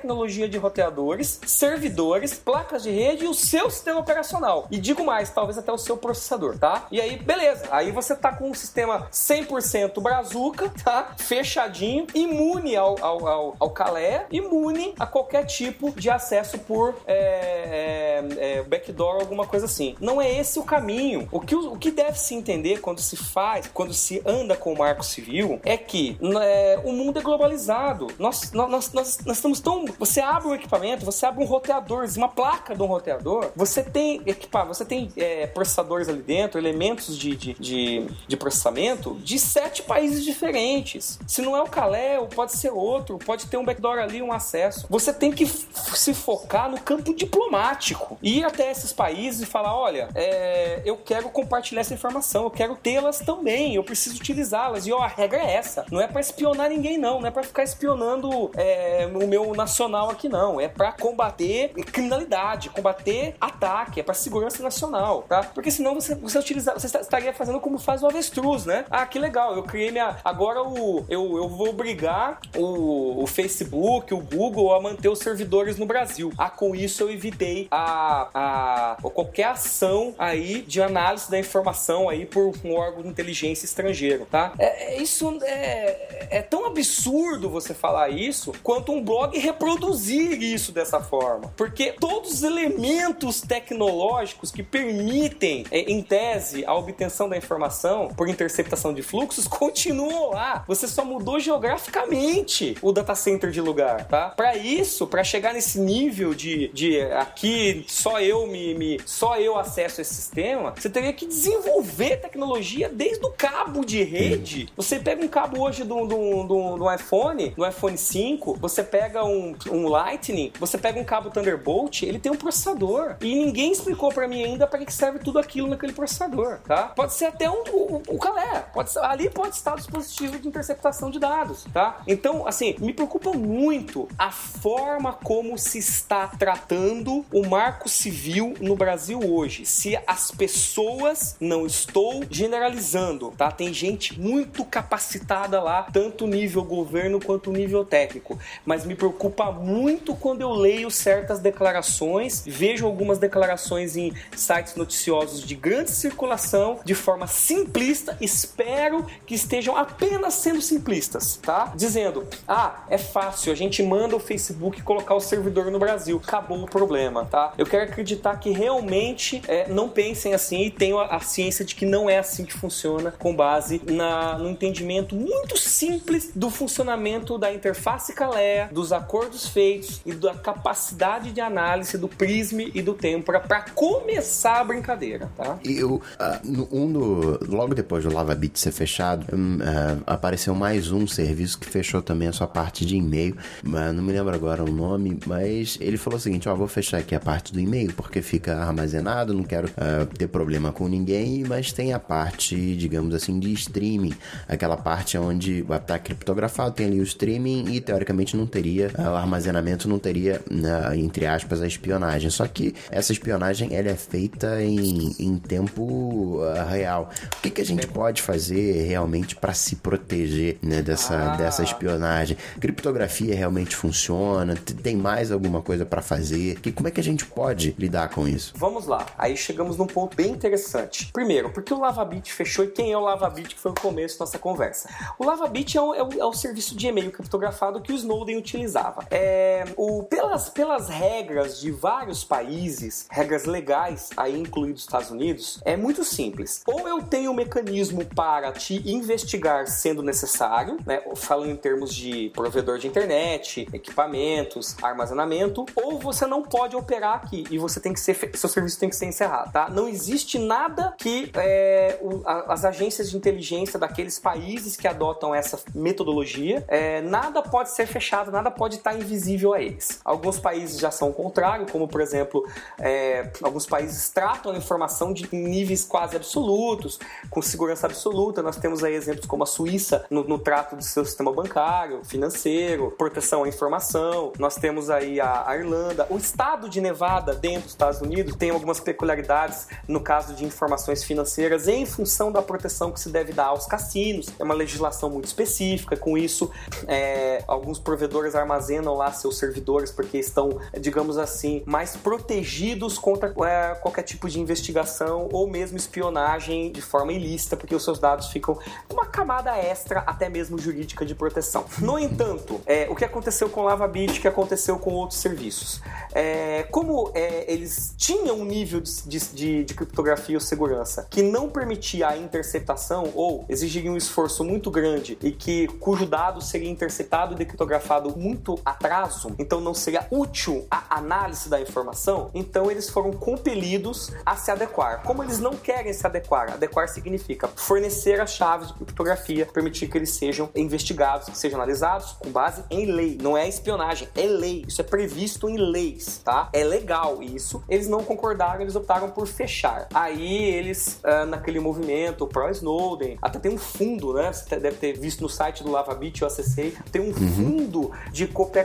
de roteadores, servidores, placas de rede e o seu sistema operacional. E digo mais, talvez até o seu processador, tá? E aí, beleza. Aí você tá com um sistema 100% brazuca, tá? Fechadinho, imune ao, ao, ao, ao calé, imune a qualquer tipo de acesso por é, é, é, backdoor, alguma coisa assim. Não é esse o caminho. O que, o que deve se entender quando se faz, quando se anda com o marco civil, é que é, o mundo é globalizado. Nós, nós, nós, nós, estamos tão. Você abre um equipamento, você abre um roteador, uma placa de um roteador, você tem equipar, você tem é, processadores ali dentro, elementos de, de, de, de, processamento de sete países diferentes. Se não é o Calé, pode ser outro, pode ter um backdoor ali, um acesso. Você tem que se focar no campo diplomático. Ir até esses países e falar: olha, é, eu quero compartilhar essa informação, eu quero tê-las também, eu preciso utilizá-las. E ó, a regra é essa: não é para espionar ninguém, não, não é para ficar espionando é, o meu nacional aqui, não. É para combater criminalidade, combater ataque, é para segurança nacional, tá? Porque senão você, você, utiliza, você estaria fazendo como faz o avestruz, né? Ah, que legal, eu criei minha. Agora o, eu, eu vou obrigar o, o Facebook, o Google a manter os servidores no Brasil. Ah, com isso eu evitei a, a, qualquer ação aí de análise da informação aí por um órgão de inteligência estrangeiro, tá? É, é, isso é, é tão absurdo você falar isso quanto um blog reproduzir isso dessa forma, porque todos os elementos tecnológicos que permitem, é, em tese, a obtenção da informação por interceptação de fluxos (laughs) continuam lá. Você só mudou geograficamente o data center de lugar, tá? Para isso, para chegar nesse nível de, de aqui só eu me, me só eu acesso esse sistema, você teria que desenvolver tecnologia desde o cabo de rede. Você pega um cabo hoje do, do, do, do iPhone, do iPhone 5, você pega um, um Lightning, você pega um cabo Thunderbolt, ele tem um processador. E ninguém explicou para mim ainda para que serve tudo aquilo naquele processador, tá? Pode ser até um, o, o Calé, pode ser, ali pode estar o dispositivo de interceptação de dados, tá? Então, assim, me preocupa muito a forma como se está tratando o marco civil no Brasil hoje. Se as pessoas, não estou generalizando, tá? Tem gente muito capacitada lá, tanto nível governo quanto nível técnico, mas me preocupa muito quando eu leio certas declarações, vejo algumas declarações em sites noticiosos de grande circulação de forma simplista, espero que estejam apenas sendo simplistas, tá? Dizendo: "Ah, é fácil, a gente manda o Facebook colocar o servidor no Brasil, acabou o problema", tá? Eu quero acreditar que realmente é, não pensem assim e tenham a, a, ciência de que não é assim que funciona com base na, no entendimento muito simples do funcionamento da interface Calea, dos acordos feitos e da capacidade de análise do Prism e do Tempora para começar a brincadeira, tá? Eu, uh, um do, logo depois do LavaBit ser fechado, um, uh, apareceu mais um serviço que fechou também a sua parte de e-mail, uh, não me lembro agora o nome, mas ele falou o seguinte, ó, vou fechar aqui a parte do e-mail porque fica armazenado, não quero uh, ter problema com ninguém, mas tem a parte, digamos assim, de streaming, aquela parte onde vai estar criptografado, tem ali o streaming e teoricamente não teria, armazenamento não teria, uh, entre aspas, a espionagem. Só que essa espionagem ela é feita em, em tempo real. O que, que a gente pode fazer realmente para se proteger né, dessa, ah. dessa espionagem? Criptografia realmente funciona? Tem mais alguma coisa para fazer? Que, como é que a gente pode lidar com isso? Vamos lá. Aí chegamos num ponto bem interessante. Primeiro, por que o LavaBit fechou e quem é o LavaBit que foi o começo da nossa conversa? O LavaBit é o, é o, é o serviço de e-mail criptografado que o Snowden utilizava. É, o, pelas, pelas regras de vários países, regras legais, aí incluídos os Estados Unidos, é muito simples. Ou eu tenho um mecanismo para te investigar sendo necessário, né, falando em termos de provedor de internet, equipamentos, armazenamento, ou você não pode operar aqui e você tem que ser seu serviço tem que ser encerrado, tá? Não existe nada que é, o, a, as agências de inteligência daqueles países que adotam essa metodologia, é, nada pode ser fechado, nada pode estar invisível a eles. Alguns países já são o contrário, como por exemplo, é, alguns países tratam a informação de níveis quase absolutos, com segurança absoluta. Nós temos aí exemplos como a Suíça no, no trato do seu sistema bancário, financeiro, proteção à informação. Nós temos aí a, a Irlanda, o estado de Nevada dentro dos Estados Unidos tem algumas peculiaridades no caso de informações financeiras em função da proteção que se deve dar aos cassinos. É uma legislação muito específica. Com isso, é, alguns provedores armazenam lá seus servidores porque estão, digamos assim, mais protegidos contra é, qualquer tipo de investigação ou mesmo espionagem de forma ilícita, porque os seus dados ficam uma camada extra, até mesmo jurídica, de proteção. No (laughs) entanto, é, o que aconteceu com o LavaBit, o que aconteceu com outros serviços? É, como é, eles tinham um nível de, de, de, criptografia ou segurança que não permitia a interceptação ou exigiria um esforço muito grande e que cujo dado seria interceptado e decriptografado muito atraso, então não seria útil a análise da informação, então eles foram compelidos a se adequar. Como eles não querem se adequar, adequar significa fornecer as chaves de criptografia, permitir que eles sejam investigados, que sejam analisados com base em lei. Não é espionagem, é lei. Isso é previsto em leis, tá? É legal isso. Eles não concordaram, eles optaram por fechar. Aí eles, uh, naquele movimento pro Snowden, até tem um fundo, né? Você deve ter visto no site do LavaBit, eu acessei, tem um uhum. fundo de cooperação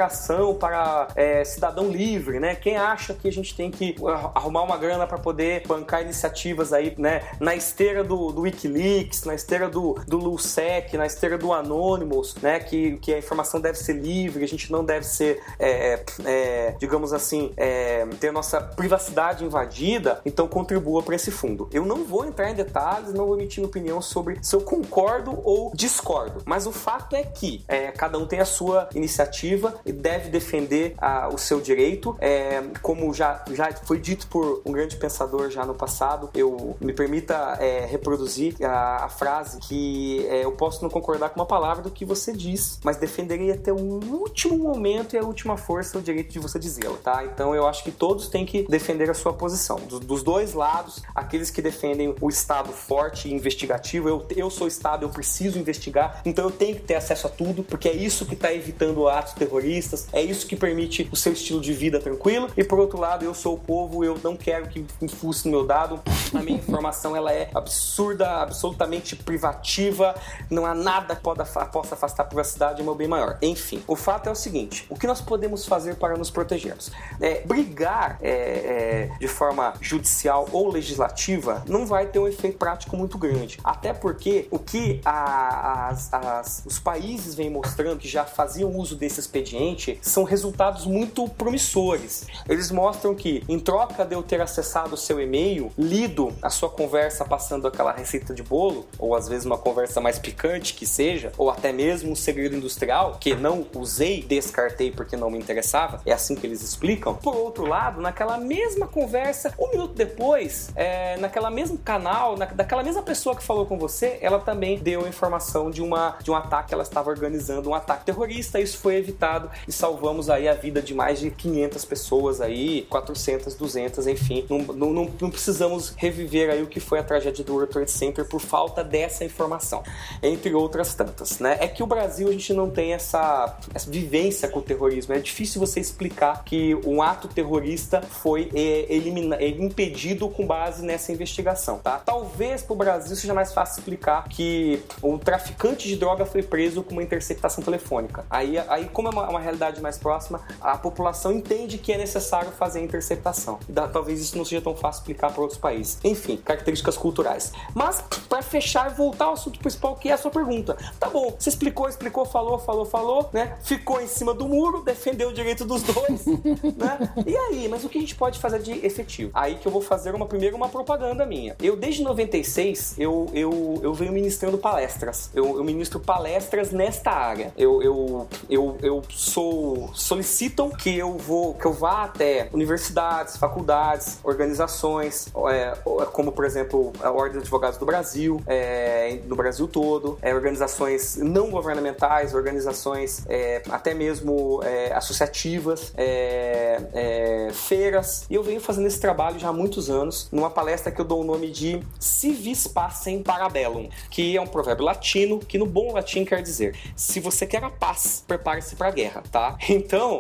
para é, cidadão livre, né? Quem acha que a gente tem que arrumar uma grana para poder bancar iniciativas aí, né? Na esteira do, do Wikileaks, na esteira do, do LUSEC, na esteira do Anonymous, né? Que, que a informação deve ser livre, a gente não deve ser, é, é, digamos assim, é, ter nossa privacidade invadida, então contribua para esse fundo. Eu não vou entrar em detalhes, não vou emitir opinião sobre se eu concordo ou discordo, mas o fato é que é, cada um tem a sua iniciativa deve defender a, o seu direito, é, como já, já foi dito por um grande pensador já no passado, eu me permita é, reproduzir a, a, frase que é, eu posso não concordar com uma palavra do que você diz, mas defenderei até o último momento e a última força o direito de você dizê-la, tá? Então eu acho que todos têm que defender a sua posição, do, dos dois lados, aqueles que defendem o Estado forte e investigativo. Eu, eu sou Estado, eu preciso investigar, então eu tenho que ter acesso a tudo, porque é isso que está evitando atos terroristas, é isso que permite o seu estilo de vida tranquilo. E por outro lado, eu sou o povo, eu não quero que infuse no meu dado. A minha informação ela é absurda, absolutamente privativa, não há nada que possa afastar a privacidade, é meu bem maior. Enfim, o fato é o seguinte: o que nós podemos fazer para nos protegermos? É, brigar é, é, de forma judicial ou legislativa não vai ter um efeito prático muito grande. Até porque o que a, as, as, os países vêm mostrando que já faziam uso desse expediente são resultados muito promissores. Eles mostram que, em troca de eu ter acessado o seu e-mail, lido a sua conversa passando aquela receita de bolo, ou às vezes uma conversa mais picante que seja, ou até mesmo um segredo industrial que não usei, descartei porque não me interessava, é assim que eles explicam. Por outro lado, naquela mesma conversa, um minuto depois, é, naquela mesmo canal, na, daquela mesma pessoa que falou com você, ela também deu informação de, uma, de um ataque, ela estava organizando um ataque terrorista, isso foi evitado e salvamos aí a vida de mais de 500 pessoas aí, 400, 200, enfim. Não, não, não precisamos reviver aí o que foi a tragédia do World Trade Center por falta dessa informação, entre outras tantas, né? É que o Brasil a gente não tem essa, essa vivência com o terrorismo, é difícil você explicar que um ato terrorista foi é, é, impedido com base nessa investigação, tá? Talvez para o Brasil seja mais fácil explicar que o traficante de droga foi preso com uma interceptação telefônica. Aí, aí como é uma, uma realidade mais próxima, a população entende que é necessário fazer a interceptação. Da, talvez isso não seja tão fácil explicar para outros países. Enfim, características culturais. Mas, para fechar e voltar ao assunto principal, que é a sua pergunta. Tá bom, você explicou, explicou, falou, falou, falou, né? Ficou em cima do muro, defendeu o direito dos dois, (laughs) né? E aí, mas o que a gente pode fazer de efetivo? Aí que eu vou fazer uma primeiro uma propaganda minha. Eu, desde 96, eu, eu, eu venho ministrando palestras. Eu, eu ministro palestras nesta área. Eu, eu, eu, eu sou. solicitam que eu vou que eu vá até universidades, faculdades, organizações, é, como por exemplo a Ordem dos Advogados do Brasil, é, no Brasil todo, é, organizações não governamentais, organizações é, até mesmo é, associativas, é, feiras. E eu venho fazendo esse trabalho já há muitos anos, numa palestra que eu dou o nome de Civis Pacem Parabellum, que é um provérbio latino que no bom latim quer dizer: se você quer a paz, prepare-se para a guerra, tá? Então,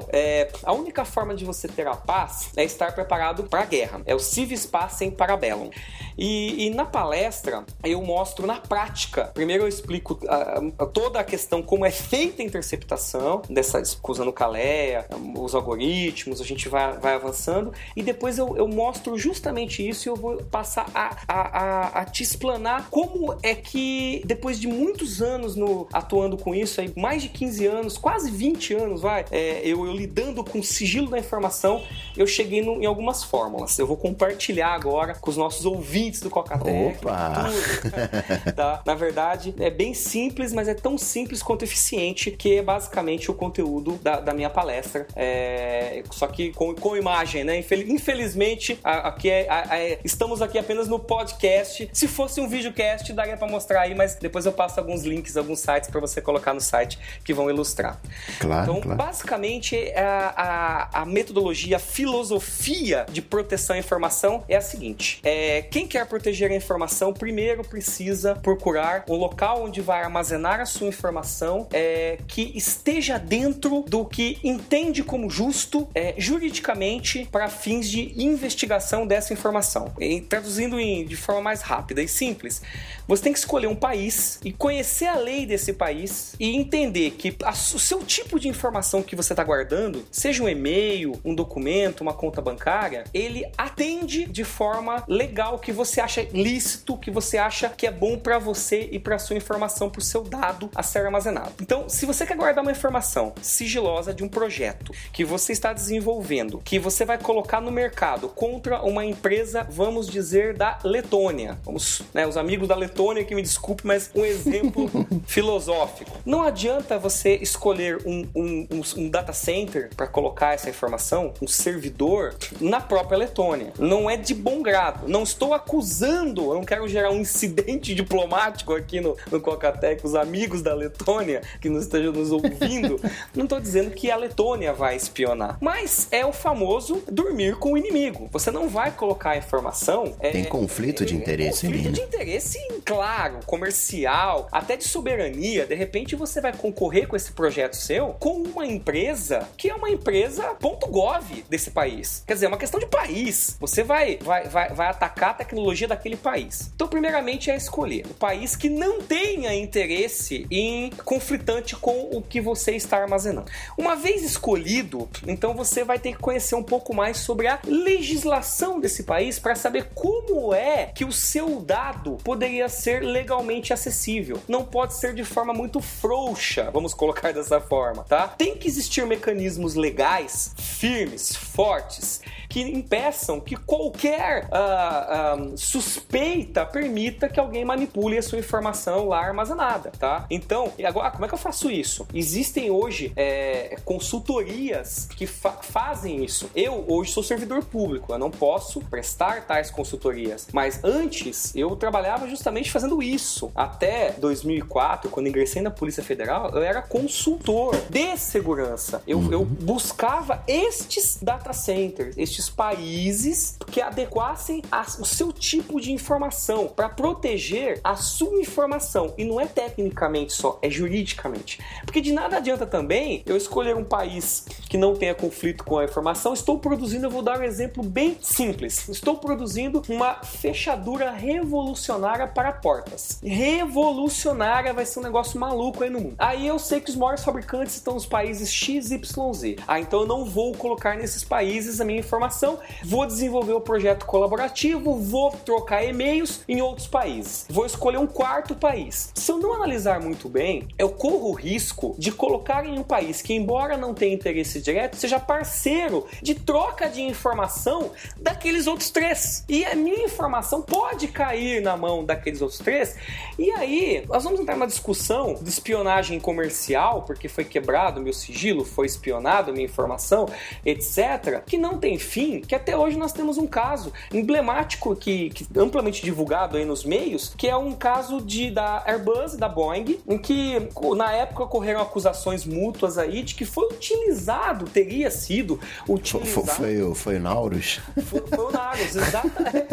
a única forma de você ter a paz é estar preparado para a guerra. É o Civis Pacem Parabellum. E, e, na palestra eu mostro na prática. Primeiro eu explico uh, toda a questão como é feita a interceptação dessa usando Calea, os algoritmos, a gente vai, vai avançando e depois eu, eu mostro justamente isso e eu vou passar a, a, a, a, te explanar como é que depois de muitos anos no, atuando com isso, aí, mais de 15 anos, quase 20 anos, vai, é, eu, eu, lidando com o sigilo da informação, eu cheguei no, em algumas fórmulas. Eu vou compartilhar agora com os nossos ouvintes do Cocatec. Opa! Tudo, (laughs) tá? Na verdade, é bem simples, mas é tão simples quanto eficiente, que é basicamente o conteúdo da, da minha palestra. É, só que com, com imagem, né? Infelizmente, aqui é, é, estamos aqui apenas no podcast. Se fosse um videocast, daria para mostrar aí, mas depois eu passo alguns links, alguns sites para você colocar no site que vão ilustrar. Claro. Então, claro. basicamente, a, a, a, metodologia, a filosofia de proteção à informação é a seguinte: é, quem quer proteger a informação, primeiro precisa procurar um local onde vai armazenar a sua informação é, que esteja dentro do que entende como justo é, juridicamente para fins de investigação dessa informação. E, traduzindo em, de forma mais rápida e simples, você tem que escolher um país e conhecer a lei desse país e entender que a, o seu tipo de informação que você está guardando, seja um e-mail, um documento, uma conta bancária, ele atende de forma legal que você acha lícito, que você acha que é bom para você e para sua informação, para o seu dado a ser armazenado. Então, se você quer guardar uma informação sigilosa de um projeto que você está desenvolvendo, que você vai colocar no mercado contra uma empresa, vamos dizer, da Letônia, vamos, né, os amigos da Letônia que me desculpe, mas um (laughs) exemplo filosófico. Não adianta você escolher um, um, um, um data center para colocar essa informação, um servidor na própria Letônia. Não é de bom grado. Não estou acusando, eu não quero gerar um incidente (laughs) diplomático aqui no, no Cocatec, os amigos da Letônia que nos estejam nos ouvindo. (laughs) não estou dizendo que a Letônia vai espionar, mas é o famoso dormir com o inimigo. Você não vai colocar a informação. é- Tem conflito de é- interesse conflito ali, de interesse, claro, comercial, até de soberania. De repente você vai concorrer com esse projeto seu com uma empresa que é uma empresa .gov desse país. Quer dizer, é uma questão de país. Você vai, vai, vai, vai atacar a tecnologia daquele país. Então, primeiramente, é escolher o país que não tenha interesse em conflitante com o que você está armazenando. Uma vez escolhido, então você vai ter que conhecer um pouco mais sobre a legislação desse país para saber como é que o seu dado poderia ser legalmente acessível. Não pode ser de forma muito frouxa, vamos colocar (laughs) dessa forma, tá? Tem que existir mecanismos legais firmes, fortes, que impeçam que qualquer ah, ah, suspeita permita que alguém manipule a sua informação lá armazenada, tá? Então, agora, como é que eu faço isso? Existem hoje é, consultorias que fa- fazem isso. Eu hoje sou servidor público, eu não posso prestar tais consultorias, mas antes eu trabalhava justamente fazendo isso. Até 2004, quando ingressei na Polícia Federal, eu era consultor segurança. Eu, eu buscava estes data centers, estes países que adequassem a- o seu tipo de informação para proteger a sua informação. E não é tecnicamente só, é juridicamente. Porque de nada adianta também eu escolher um país que não tenha conflito com a informação. Estou produzindo, eu vou dar um exemplo bem simples. Estou produzindo uma fechadura revolucionária para portas. Revolucionária vai ser um negócio maluco aí no mundo. Aí eu sei que os maiores fabricantes estão nos países XYZ. Ah, então eu não vou colocar nesses países a minha informação. Vou desenvolver o projeto colaborativo, vou trocar e-mails em outros países. Vou escolher um quarto país. Se eu não analisar muito bem, eu corro o risco de colocar em um país que, embora não tenha interesse direto, seja parceiro de troca de informação daqueles outros três. E a minha informação pode cair na mão daqueles outros três. E aí, nós vamos entrar numa discussão de espionagem comercial, porque foi quebrado meu sigilo, foi espionado minha informação, etc., que não tem fim, que até hoje nós temos um caso emblemático que, que amplamente divulgado aí nos meios, que é um caso de da Airbus da Boeing, em que na época ocorreram acusações mútuas aí de que foi utilizado, teria sido utilizado. fo- Foi, o- foi o Naurus? Foi, foi o Nagus, exatamente.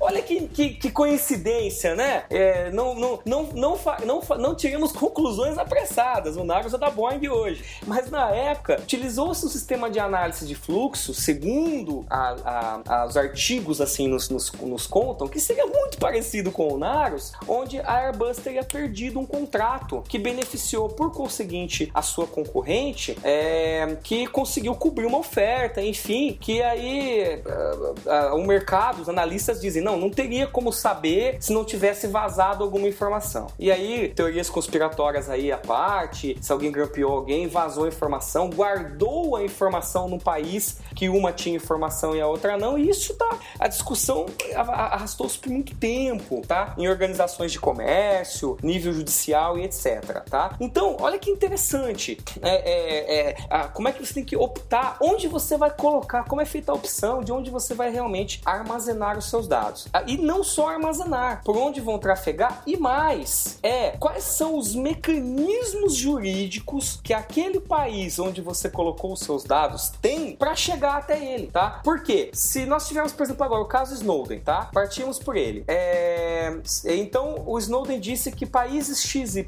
Olha que, que, que coincidência, né? É, não, não, não, não, não, fa- não tiramos conclusões apressadas. O Nagus é da Boeing hoje. Mas na época, utilizou-se um sistema de análise de fluxo, segundo a- a- os artigos assim nos, nos, nos contam, que seria muito parecido com o Nagus, onde a Airbus teria perdido um contrato que beneficiou, por conseguinte, a sua concorrente, é, que conseguiu cobrir uma oferta, enfim, que aí ah, ah, o mercado, os analistas dizem, não, não teria como saber se não tivesse vazado alguma informação. E aí, teorias conspiratórias aí à parte, se alguém grampeou alguém, vazou a informação, guardou a informação no país que uma tinha informação e a outra não, e isso tá, a discussão arrastou-se por muito tempo, tá? Em organizações de comércio, nível judicial e etc, tá? Então, olha que interessante, é, é, é, a- como é que você tem que optar, onde você vai colocar, como é feita a opção de onde você vai realmente armazenar os seus dados. Ah, E não só armazenar, por onde vão trafegar e mais, é, quais são os mecanismos jurídicos que aquele país onde você colocou os seus dados tem para chegar até ele, tá? Porque se nós tivermos, por exemplo, agora o caso Snowden, tá? Partimos por ele. É, Então, o Snowden disse que países XYZ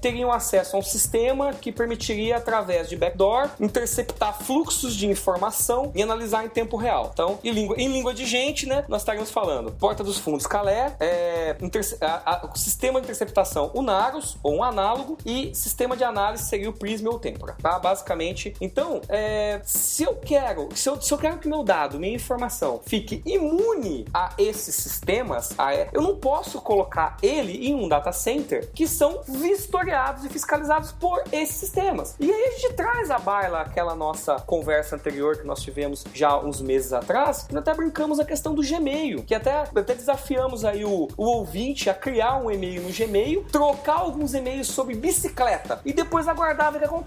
teriam acesso a um sistema que permitiria, através de backdoor, interceptar fluxos de informação e analisar em tempo real. Então, em língua, em língua de gente, né? Nós estaríamos falando Porta dos Fundos Calé, é, interce- a- a- sistema de interceptação o Naros, ou um análogo, e sistema de análise seria o Prisma ou o Tempora, tá? Basicamente. Então, é, se eu quero, se eu, se eu quero que meu dado, minha informação, fique imune a esses sistemas, a- eu não posso colocar ele em um data center que são vistoriados e fiscalizados por esses sistemas. E aí a gente traz à baila aquela nossa conversa anterior que nós tivemos já uns meses atrás, que nós até brincamos a questão do Gmail, que até, até desafiamos aí o, o ouvinte a criar um e-mail no Gmail, trocar alguns e-mails sobre bicicleta e depois aguardar ver o que acontece.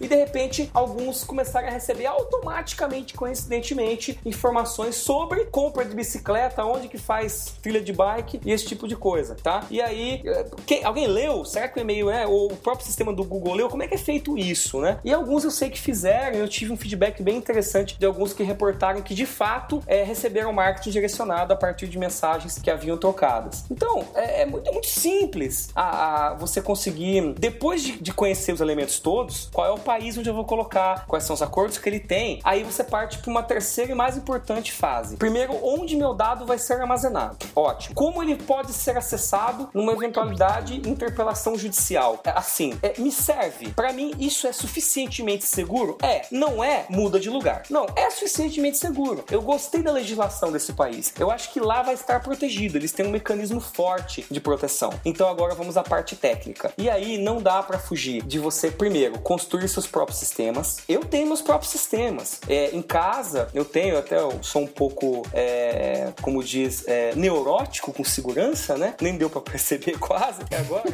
E de repente, alguns começaram a receber automaticamente, coincidentemente, informações sobre compra de bicicleta, onde que faz trilha de bike e esse tipo de coisa, tá? E aí, eh, quem- alguém leu? Será que o e-mail é? Ou o próprio sistema do Google leu? Como é que é feito isso, né? E alguns eu sei que fizeram, eu tive um feedback bem interessante de alguns que reportaram que de fato fato é, receberam marketing direcionado a partir de mensagens que haviam trocadas. Então, é, é muito, é muito simples a, a você conseguir, depois de, de conhecer os elementos todos, qual é o país onde eu vou colocar, quais são os acordos que ele tem, aí você parte para uma terceira e mais importante fase. Primeiro, onde meu dado vai ser armazenado. Ótimo. Como ele pode ser acessado numa eventualidade interpelação judicial? É, assim, é, me serve. Para mim, isso é suficientemente seguro? É. Não é? Muda de lugar. Não, é suficientemente seguro. Eu gostei da legislação desse país. Eu acho que lá vai estar protegido. Eles têm um mecanismo forte de proteção. Então agora vamos à parte técnica. E aí não dá para fugir de você primeiro construir seus próprios sistemas. Eu tenho meus próprios sistemas. É, em casa eu tenho até eu sou um pouco é, como diz é, neurótico com segurança, né? Nem deu para perceber (laughs) quase até agora.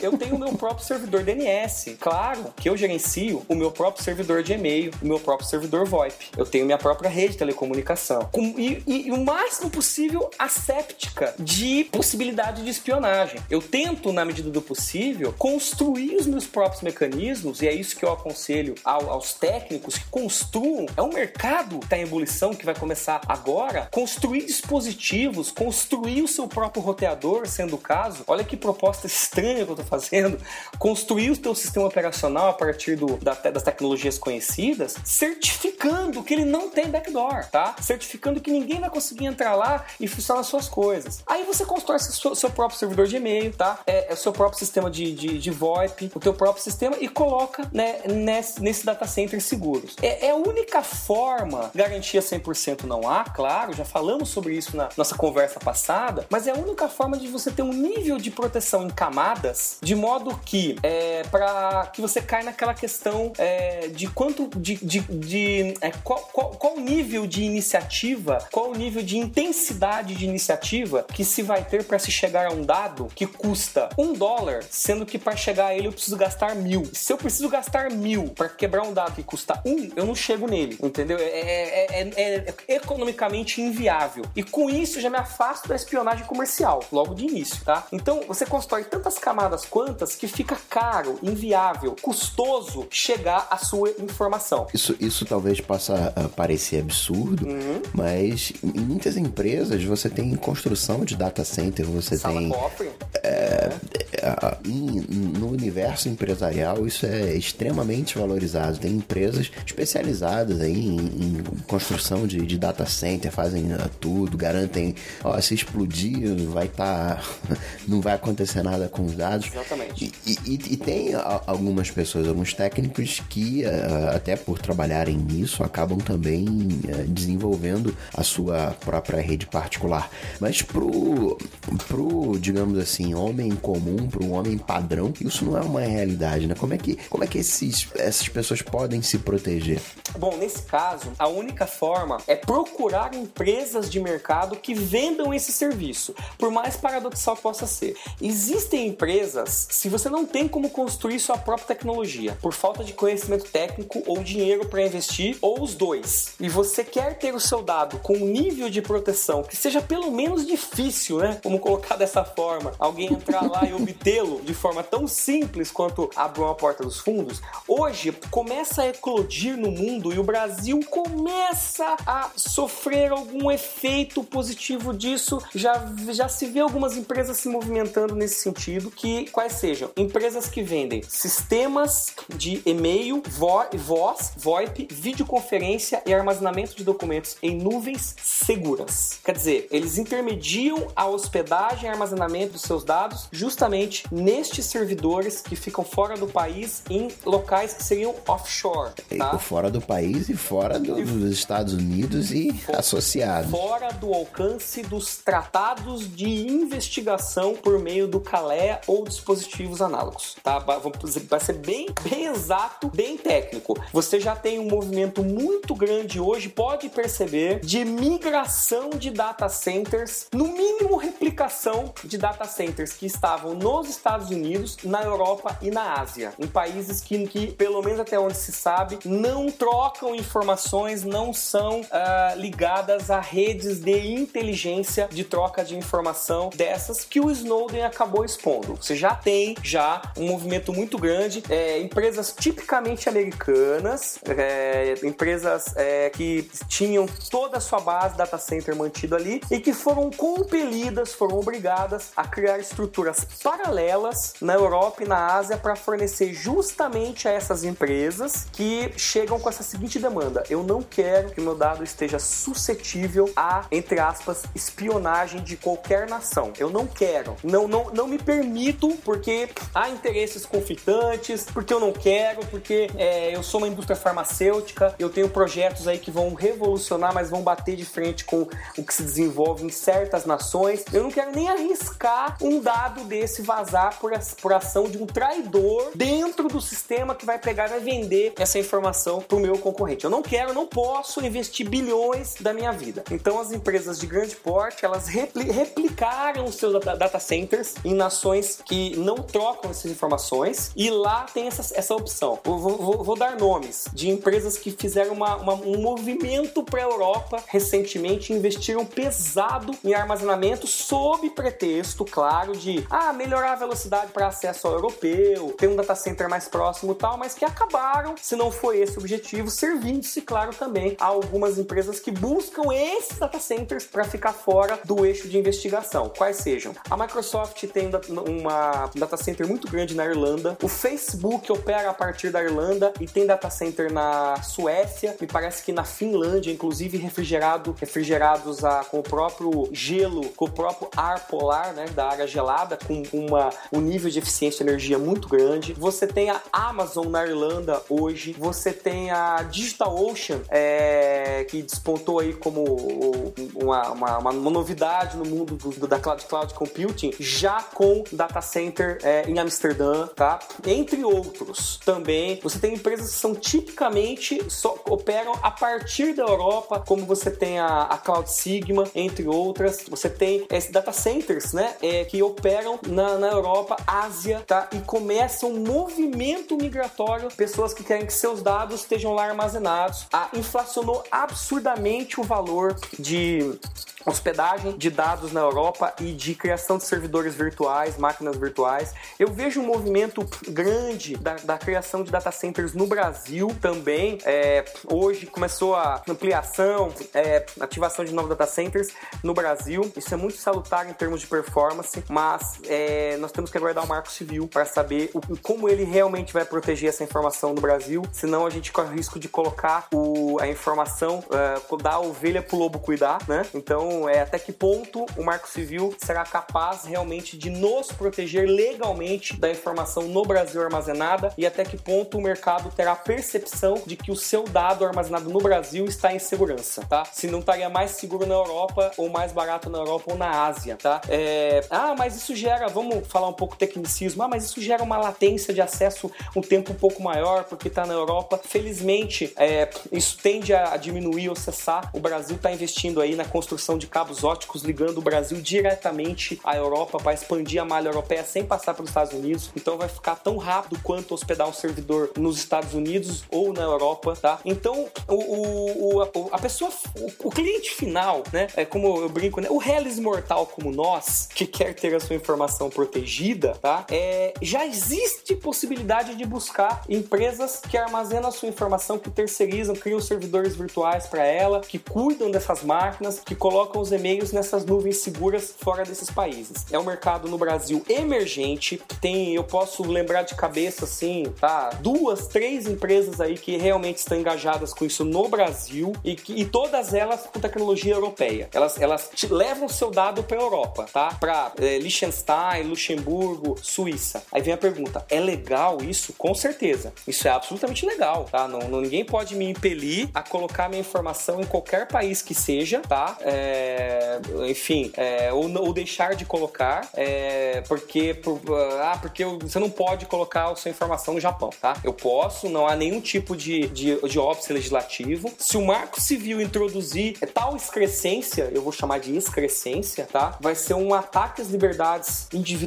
eu tenho o meu próprio servidor DNS. Claro que eu gerencio o meu próprio servidor de e-mail, o meu próprio servidor VoIP. Eu tenho minha própria rede de telecomunicação. Com, e, e, e o máximo possível asséptica de possibilidade de espionagem. Eu tento, na medida do possível, construir os meus próprios mecanismos, e é isso que eu aconselho ao, aos técnicos que construam. É um mercado que está em ebulição, que vai começar agora. Construir dispositivos, construir o seu próprio roteador, sendo o caso. Olha que proposta estranha que eu estou fazendo. Construir o teu sistema operacional a partir do, da, das tecnologias conhecidas, certificando que ele não tem backdoor, tá? Certificando que ninguém vai conseguir entrar lá e fuçar as suas coisas. Aí você constrói seu, seu próprio servidor de e-mail, tá? É, é, o seu próprio sistema de, de, de VoIP, o teu próprio sistema e coloca né, nesse, nesse data center seguros. É, é a única forma, garantia 100% não há, claro, já falamos sobre isso na nossa conversa passada, mas é a única forma de você ter um nível de proteção em camadas, de modo que é, para que você caia naquela questão é, de quanto de, de, de é, qual, qual, qual nível de iniciativa, qual o nível de intensidade de iniciativa que se vai ter para se chegar a um dado que custa um dólar, sendo que para chegar a ele eu preciso gastar mil. Se eu preciso gastar mil para quebrar um dado que custa um, eu não chego nele, entendeu? É, é, é, é, economicamente inviável. E com isso já me afasto da espionagem comercial, logo de início, tá? Então você constrói tantas camadas quantas que fica caro, inviável, custoso chegar à sua informação. Isso, isso talvez possa uh, parecer absurdo, uhum. mas em muitas empresas você tem construção de data center, você Sala tem. Cofre. É, no universo empresarial isso é extremamente valorizado. Tem empresas especializadas aí em, em construção de, de, data center, fazem uh, tudo, garantem, ó, se explodir, vai estar. Tá, (laughs) não vai acontecer nada com os dados. Exatamente. E, e, e tem algumas pessoas, alguns técnicos que, uh, até por trabalharem nisso, acabam também uh, desenvolvendo a sua própria rede particular. Mas pro, pro digamos assim, homem comum, pro homem padrão, isso não é uma realidade, né? Como é que, como é que esses, essas pessoas podem se proteger? Bom, nesse caso, a única forma é procurar empresas de mercado que vendam esse serviço, por mais paradoxal que possa ser. Existem empresas, se você não tem como construir sua própria tecnologia, por falta de conhecimento técnico ou dinheiro para investir, ou os dois, e você quer ter o seu dado com um nível de proteção que seja pelo menos difícil, né? Vamos colocar dessa forma, alguém entrar lá e (laughs) obtê-lo de forma tão simples quanto abrir uma porta dos fundos, hoje começa a eclodir no mundo e o Brasil começa a sofrer algum efeito positivo disso. Já, já se vê algumas empresas se movimentando nesse sentido, que quais sejam empresas que vendem sistemas de e-mail, vo voz, VoIP, videoconferência e armazenamento de documentos em nuvens seguras. Quer dizer, eles intermediam a hospedagem e armazenamento dos seus dados justamente nestes servidores que ficam fora do país em locais que seriam offshore. Tá? Fora do país e fora do, dos Estados Unidos e For, associados. Fora do alcance dos tratados de investigação por meio do CALEA ou dispositivos análogos. Tá? Vai ser bem, bem exato, bem técnico. Você já tem um movimento muito grande hoje, pode perceber, de migração de data centers, no mínimo replicação de data centers que estavam nos nos Estados Unidos, na Europa e na Ásia, em países que, que pelo menos até onde se sabe, não trocam informações, não são uh, ligadas a redes de inteligência de troca de informação dessas que o Snowden acabou expondo. Você já tem já um movimento muito grande, é, empresas tipicamente americanas, é, empresas é, que tinham toda a sua base data center mantido ali e que foram compelidas, foram obrigadas a criar estruturas paralelas na Europa e na Ásia para fornecer justamente a essas empresas que chegam com essa seguinte demanda: eu não quero que meu dado esteja suscetível a, entre aspas, espionagem de qualquer nação. Eu não quero, não, não, não me permito porque há interesses conflitantes, porque eu não quero, porque é, eu sou uma indústria farmacêutica, eu tenho projetos aí que vão revolucionar, mas vão bater de frente com o que se desenvolve em certas nações. Eu não quero nem arriscar um dado desse vazar por, por ação de um traidor dentro do sistema que vai pegar e vai vender essa informação para o meu concorrente. Eu não quero, não posso investir bilhões da minha vida. Então as empresas de grande porte, elas repli replicaram os seus data centers em nações que não trocam essas informações e lá tem essa, essa opção. Vou, vou, vou dar nomes de empresas que fizeram uma, uma, um movimento para a Europa recentemente, investiram pesado em armazenamento sob pretexto, claro, de ah, melhorar a velocidade para acesso ao europeu, ter um data center mais próximo e tal, mas que acabaram, se não foi esse o objetivo, servindo-se, claro, também a algumas empresas que buscam esses data centers para ficar fora do eixo de investigação. Quais sejam? A Microsoft tem uma um data center muito grande na Irlanda, o Facebook opera a partir da Irlanda e tem data center na Suécia, me parece que na Finlândia, inclusive refrigerado, refrigerados a, com o próprio gelo, com o próprio ar polar, né, da área gelada, com uma, um nível de eficiência de energia muito grande. Você tem a Amazon na Irlanda hoje, você tem a DigitalOcean, é, que despontou aí como uma, uma, uma, novidade no mundo do, da cloud, cloud computing, já com data center é, em Amsterdã, tá? Entre outros. Também você tem empresas que são tipicamente só operam a partir da Europa, como você tem a, a Cloud Sigma, entre outras. Você tem esses data centers, né? É, que operam na, na Europa, Ásia, tá? E começa um movimento migratório, pessoas que querem que seus dados estejam lá armazenados. A, inflacionou absurdamente o valor de hospedagem de dados na Europa e de criação de servidores virtuais, máquinas virtuais. Eu vejo um movimento grande da, da criação de data centers no Brasil também. É, hoje começou a ampliação, é, ativação de novos data centers no Brasil. Isso é muito salutar em termos de performance, mas é, nós temos que aguardar o marco civil para saber o, como ele realmente vai proteger essa informação no Brasil. Senão a gente corre o risco de colocar o, a informação, uh, da ovelha pro lobo cuidar, né? Então é até que ponto o Marco Civil será capaz realmente de nos proteger legalmente da informação no Brasil armazenada e até que ponto o mercado terá a percepção de que o seu dado armazenado no Brasil está em segurança, tá? Se não estaria mais seguro na Europa ou mais barato na Europa ou na Ásia, tá? É... Ah, mas isso gera, vamos falar um pouco tecnicismo, ah, mas isso gera uma latência de acesso um tempo um pouco maior porque está na Europa. Felizmente, é... isso tende a diminuir ou cessar. O Brasil está investindo aí na construção de cabos óticos ligando o Brasil diretamente à Europa para expandir a malha europeia sem passar pelos Estados Unidos. Então vai ficar tão rápido quanto hospedar um servidor nos Estados Unidos ou na Europa, tá? Então o, o, a, a pessoa, o, o, cliente final, né? É como eu brinco, né? O Hellis mortal como nós, que quer ter a sua informação protegida, tá? É, já existe possibilidade de buscar empresas que armazenam a sua informação, que terceirizam, criam servidores virtuais para ela, que cuidam dessas máquinas, que colocam os e-mails nessas nuvens seguras fora desses países. É um mercado no Brasil emergente, tem, eu posso lembrar de cabeça assim, tá? Duas, três empresas aí que realmente estão engajadas com isso no Brasil e, que, e todas elas com tecnologia europeia. Elas, elas levam seu dado para Europa, tá? Para é, Liechtenstein, Luxemburgo, Suíça. Aí vem a pergunta: é legal isso? Com certeza. Isso é absolutamente legal, tá? Não, não ninguém pode me impelir a colocar minha informação em qualquer país que seja, tá? É, enfim, é, ou, ou, deixar de colocar, é, porque, por, ah, porque você não pode colocar a sua informação no Japão, tá? Eu posso, não há nenhum tipo de, de, de óbice legislativo. Se o Marco Civil introduzir tal excrescência, eu vou chamar de excrescência, tá? Vai ser um ataque às liberdades individuais,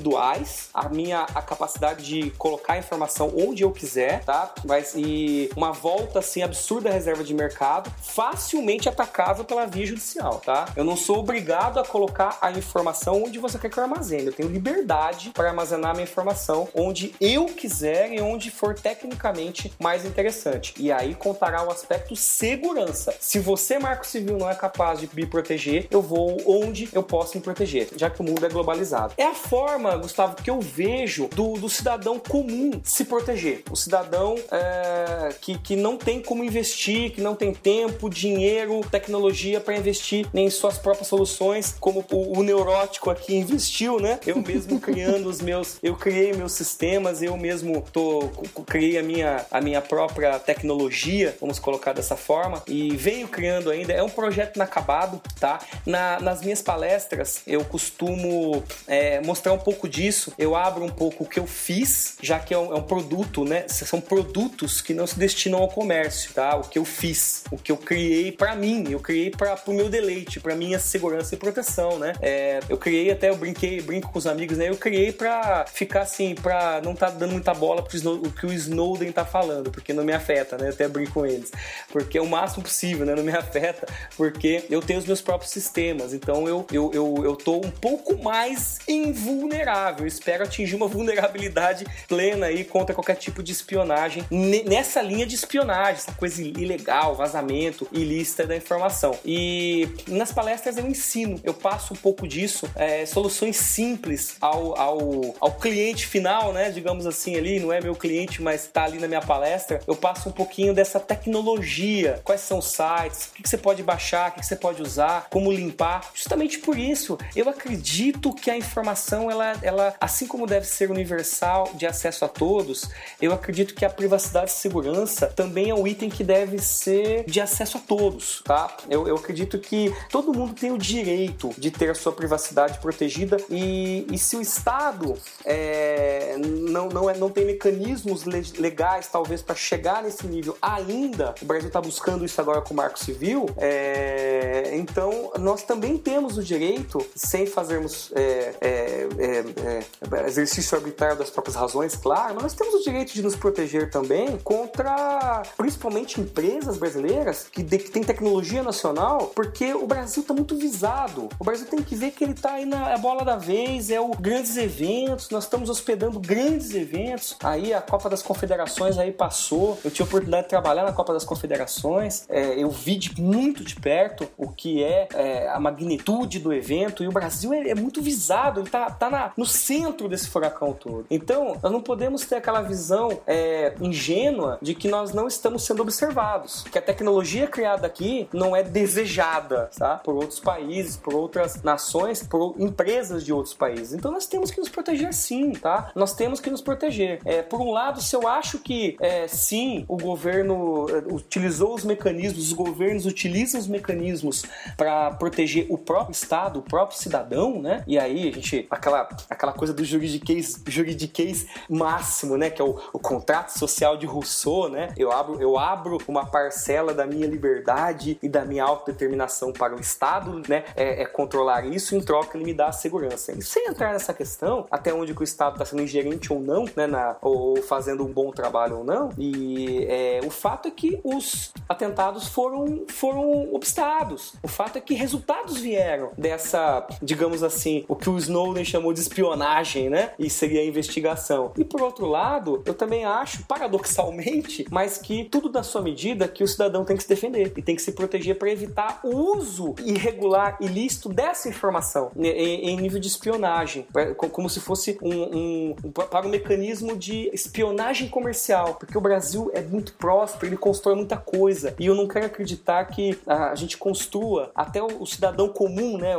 a minha a capacidade de colocar a informação onde eu quiser, tá? Mas e uma volta assim absurda reserva de mercado, facilmente atacável pela via judicial, tá? Eu não sou obrigado a colocar a informação onde você quer que eu armazene. Eu tenho liberdade para armazenar a minha informação onde eu quiser e onde for tecnicamente mais interessante. E aí contará o aspecto segurança. Se você, Marco Civil, não é capaz de me proteger, eu vou onde eu posso me proteger, já que o mundo é globalizado. É a forma, Gustavo, que eu vejo do, do cidadão comum se proteger. O cidadão é, que, que não tem como investir, que não tem tempo, dinheiro, tecnologia para investir em suas próprias soluções, como o, o neurótico aqui investiu, né? Eu mesmo (laughs) criando os meus, eu criei meus sistemas, eu mesmo tô, criei a minha, a minha própria tecnologia, vamos colocar dessa forma, e venho criando ainda. É um projeto inacabado, tá? Na, nas minhas palestras, eu costumo é, mostrar um pouco disso. Eu abro um pouco o que eu fiz, já que é um, é um produto, né? São produtos que não se destinam ao comércio, tá? O que eu fiz, o que eu criei para mim, eu criei para o meu deleite, para minha segurança e proteção, né? É, eu criei até, eu brinquei, brinco com os amigos, né? Eu criei para ficar assim, para não tá dando muita bola pro Snow, o que o Snowden tá falando, porque não me afeta, né? Eu até brinco com eles. Porque é o máximo possível, né? Não me (laughs) afeta, porque eu tenho os meus próprios sistemas, então eu, eu, eu, eu tô um pouco mais invulnerável. Eu espero atingir uma vulnerabilidade plena aí contra qualquer tipo de espionagem nessa linha de espionagem, essa coisa ilegal, vazamento ilícita da informação. E nas palestras eu ensino, eu passo um pouco disso, é, soluções simples ao, ao, ao cliente final, né? Digamos assim, ali, não é meu cliente, mas tá ali na minha palestra. Eu passo um pouquinho dessa tecnologia, quais são os sites, o que, que você pode baixar, o que, que você pode usar, como limpar. Justamente por isso, eu acredito que a informação, ela, ela, assim como deve ser universal de acesso a todos, eu acredito que a privacidade e segurança também é um item que deve ser de acesso a todos, tá? Eu, eu acredito que todo mundo tem o direito de ter a sua privacidade protegida e, e se o Estado é, não, não, é, não tem mecanismos legais, talvez, para chegar nesse nível ainda, o Brasil está buscando isso agora com o Marco Civil, é, então nós também temos o direito, sem fazermos é, é, é, é exercício arbitrário das próprias razões, claro, mas nós temos o direito de nos proteger também contra, principalmente, empresas brasileiras que, de, que têm tecnologia nacional, porque o Brasil está muito visado. O Brasil tem que ver que ele está aí na bola da vez, é o grandes eventos, nós estamos hospedando grandes eventos. Aí a Copa das Confederações aí passou, eu tive a oportunidade de trabalhar na Copa das Confederações, é, eu vi de, muito de perto o que é, é, a magnitude do evento e o Brasil é, é muito visado, ele está tá, na, no centro desse furacão todo. Então, nós não podemos ter aquela visão é, ingênua de que nós não estamos sendo observados, que a tecnologia criada aqui não é desejada, tá? Por outros países, por outras nações, por empresas de outros países. Então nós temos que nos proteger sim, tá? Nós temos que nos proteger. É, por um lado, se eu acho que é, sim, o governo é, utilizou os mecanismos, os governos utilizam os mecanismos para proteger o próprio Estado, o próprio cidadão, né? E aí a gente, aquela, aquela coisa do juridiquês, juridiquês máximo, né? Que é o, o contrato social de Rousseau, né? Eu abro, eu abro uma parcela da minha liberdade e da minha autodeterminação para o Estado, né? É, é controlar isso, em troca ele me dá a segurança. E sem entrar nessa questão, até onde que o Estado está sendo ingerente ou não, né? Na, ou fazendo um bom trabalho ou não. E é, o fato é que os atentados foram, foram obstados. O fato é que resultados vieram dessa, digamos assim, o que o Snowden chamou de espionagem, né? E seria a investigação. E por outro lado, eu também acho, paradoxalmente, mas que tudo da sua medida que o cidadão tem que se defender e tem que se proteger para evitar o uso irregular, ilícito dessa informação em, nível de espionagem, como se fosse um, um, um, para um mecanismo de espionagem comercial, porque o Brasil é muito próspero, ele constrói muita coisa e eu não quero acreditar que a, gente construa até o, cidadão comum, né,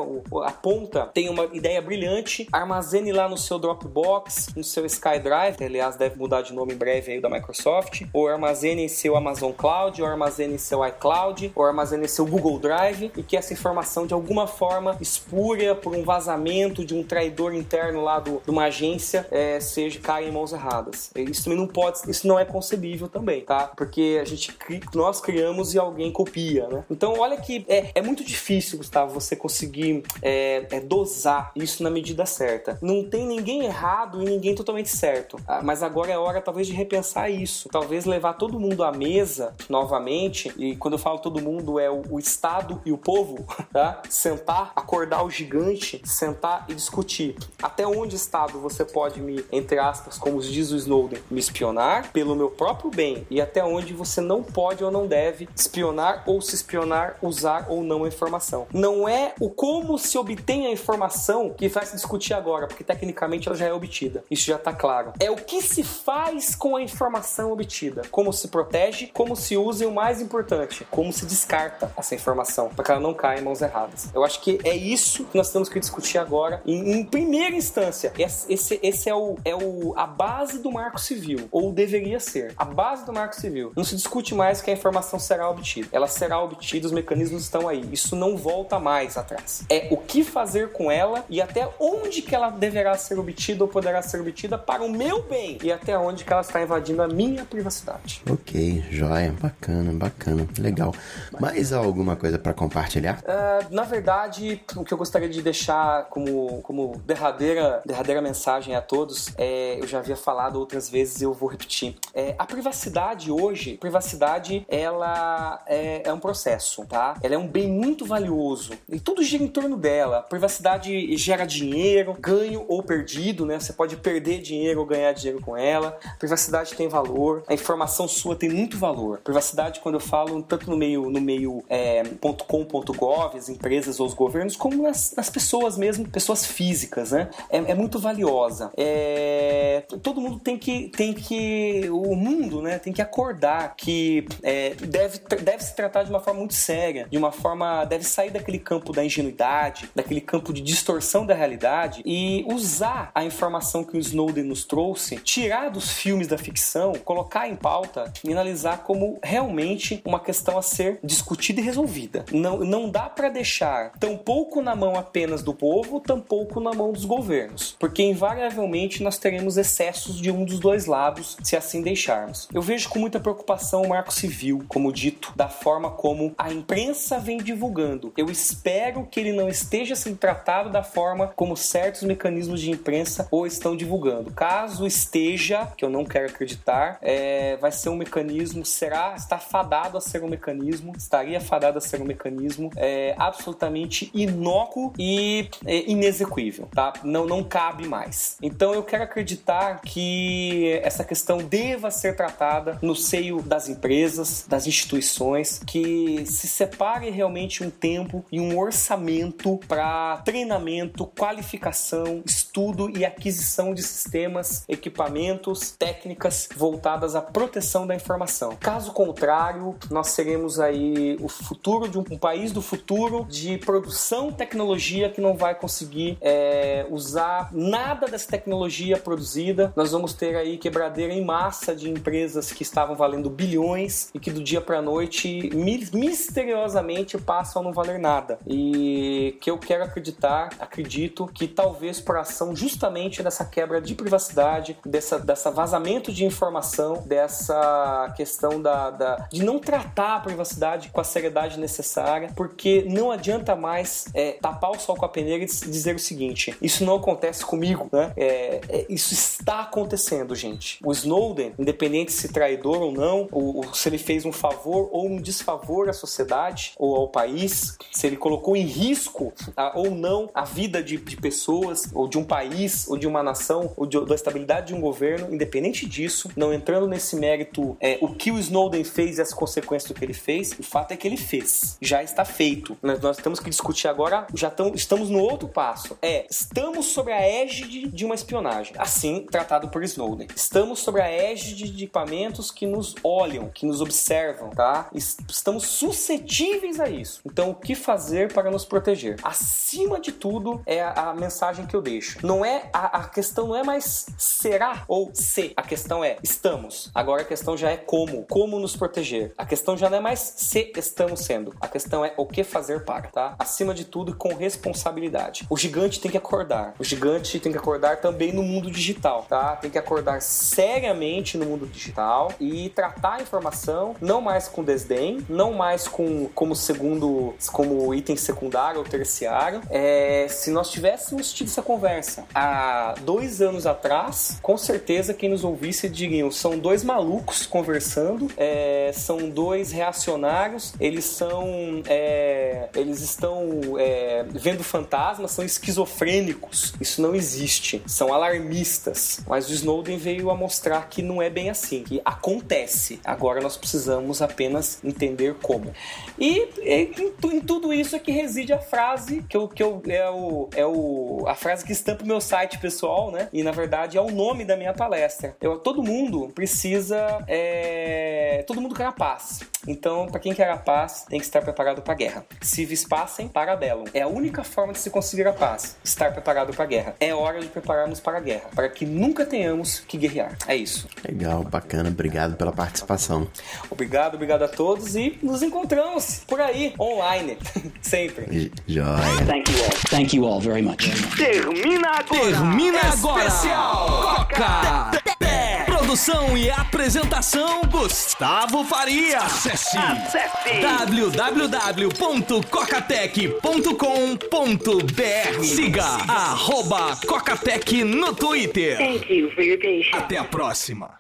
a ponta tem uma ideia brilhante, armazene lá no seu Dropbox, no seu SkyDrive, aliás deve mudar de nome em breve aí da Microsoft, ou armazene em seu Amazon Cloud, ou armazene em seu iCloud, ou armazene em seu Google Drive e que essa informação de alguma forma espúria por um vazamento de um traidor interno lá do, de uma agência é, seja caem em mãos erradas. Isso também não pode, isso não é concebível também, tá? Porque a gente nós criamos e alguém copia, né? Então olha que é, é muito difícil, Gustavo, você conseguir é, é, dosar isso na medida certa. Não tem ninguém errado e ninguém totalmente certo. Ah, mas agora é hora talvez de repensar isso. Talvez levar todo mundo à mesa novamente. E quando eu falo todo mundo é o, o Estado e o povo, (laughs) tá? Sentar, acordar o gigante, sentar e discutir. Até onde Estado você pode me, entre aspas, como diz o Snowden, me espionar pelo meu próprio bem e até onde você não pode ou não deve espionar ou se espionar, usar ou não a informação. Não é o como se obtém a informação que vai se discutir agora, porque tecnicamente ela já é obtida. Isso já está claro. É o que se faz com a informação obtida, como se protege, como se usa e o mais importante, como se descarta essa informação para que ela não caia em mãos erradas. Eu acho que é isso que nós temos que discutir agora em, em primeira instância. Esse, esse é, o, é o, a base do marco civil, ou deveria ser. A base do marco civil. Não se discute mais que a informação será obtida. Ela será obtida, os mecanismos estão aí. Isso não volta mais atrás. É o que fazer com ela e até onde que ela deverá ser obtida ou poderá ser obtida para o meu bem e até onde que ela está invadindo a minha privacidade. Ok, joia, bacana, bacana, legal. Mais alguma coisa para compartilhar? Uh, na verdade, o que eu gostaria de deixar como, como derradeira, derradeira mensagem a todos, é, eu já havia falado outras vezes e eu vou repetir. É, a privacidade hoje, privacidade, ela é, é um processo, tá? Ela é um bem muito valioso e tudo gira em torno dela. A privacidade gera dinheiro, ganho ou perdido, né? Você pode perder dinheiro ou ganhar dinheiro com ela. A privacidade tem valor, a informação sua tem muito valor. A privacidade, quando eu falo tanto no meio no meio é, .com.gov, as empresas ou os governos, como nas, nas pessoas mesmo, pessoas físicas, né? É, é muito valiosa. É, todo mundo tem que tem que o mundo, né? Tem que acordar que é, deve deve se tratar de uma forma muito séria, de uma forma deve sair daquele campo da ingenuidade, daquele campo de distorção da realidade e usar a informação que o Snowden nos trouxe, tirar dos filmes da ficção, colocar em pauta e analisar como realmente uma questão a ser discutida e resolvida. Não, não dá para deixar tão pouco na mão apenas do povo, tão pouco na mão dos governos, porque invariavelmente nós teremos excessos de um dos dois lados se assim deixarmos. Eu vejo com muita preocupação o marco civil, como dito, da forma como a imprensa vem divulgando. Eu espero que ele não esteja sendo tratado da forma como certos de imprensa o estão divulgando. Caso esteja, que eu não quero acreditar, é, vai ser um mecanismo, será, está fadado a ser um mecanismo, estaria fadado a ser um mecanismo é, absolutamente inócuo e é, inexequível, tá? Não, não cabe mais. Então eu quero acreditar que essa questão deva ser tratada no seio das empresas, das instituições, que se separe realmente um tempo e um orçamento para treinamento, qualificação, estudo e aquisição de sistemas, equipamentos, técnicas voltadas à proteção da informação. Caso contrário, nós seremos aí o futuro de um, um país do futuro de produção tecnologia que não vai conseguir é, usar nada dessa tecnologia produzida. Nós vamos ter aí quebradeira em massa de empresas que estavam valendo bilhões e que do dia para noite misteriosamente passam a não valer nada. E que eu quero acreditar, acredito que talvez por ação justamente dessa quebra de privacidade, dessa, dessa vazamento de informação, dessa questão da, da de não tratar a privacidade com a seriedade necessária, porque não adianta mais é, tapar o sol com a peneira e dizer o seguinte: isso não acontece comigo, né? É, é, isso está acontecendo, gente. O Snowden, independente se traidor ou não, ou, ou se ele fez um favor ou um desfavor à sociedade ou ao país, se ele colocou em risco a, ou não a vida de, de, pessoas, ou de um país, ou de uma nação, ou de, da estabilidade de um governo, independente disso, não entrando nesse mérito, é, o que o Snowden fez e as consequências do que ele fez, o fato é que ele fez. Já está feito. Nós, nós temos que discutir agora, já estamos no outro passo. É, estamos sobre a égide de uma espionagem, assim tratado por Snowden. Estamos sobre a égide de equipamentos que nos olham, que nos observam, tá? Estamos suscetíveis a isso. Então, o que fazer para nos proteger? Acima de tudo, é a, a mensagem que eu deixo. Não é a, a, questão não é mais será ou se. A questão é estamos. Agora a questão já é como. Como nos proteger. A questão já não é mais se estamos sendo. A questão é o que fazer para, tá? Acima de tudo, com responsabilidade. O gigante tem que acordar. O gigante tem que acordar também no mundo digital tá? Tem que acordar seriamente no mundo digital e tratar a informação não mais com desdém, não mais com como segundo, como item secundário ou terciário. É, se nós tivéssemos tido essa conversa há dois anos atrás, com certeza quem nos ouvisse diriam: são dois malucos conversando, é, são dois reacionários, eles são, é, eles estão é, vendo fantasmas, são esquizofrênicos. Isso não existe. São alarmistas. Mas o Snowden veio a mostrar que não é bem assim, que acontece. Agora nós precisamos apenas entender como. E, e em, em, tudo isso é que reside a frase que eu, que eu é o é o a frase que estampa o meu site pessoal, né? E na verdade é o nome da minha palestra. Eu, todo mundo precisa é, todo mundo quer a paz. Então, para quem quer a paz, tem que estar preparado para a guerra. Se vis passem, para bellum. É a única forma de se conseguir a paz, estar preparado para a guerra. É hora de prepararmos para a guerra, para que nunca tenhamos que guerrear. É isso. Legal, bacana. Obrigado pela participação. Obrigado, obrigado a todos e nos encontramos por aí, online, (laughs) sempre. Joia. Thank you all. Thank you all very much. Termina agora. Termina agora. Especial Coca. Produção e apresentação Gustavo Faria. Acesse, Acesse. www.cocatec.com.br. Siga arroba Cocatec no Twitter. Thank you for your patience. Até a próxima.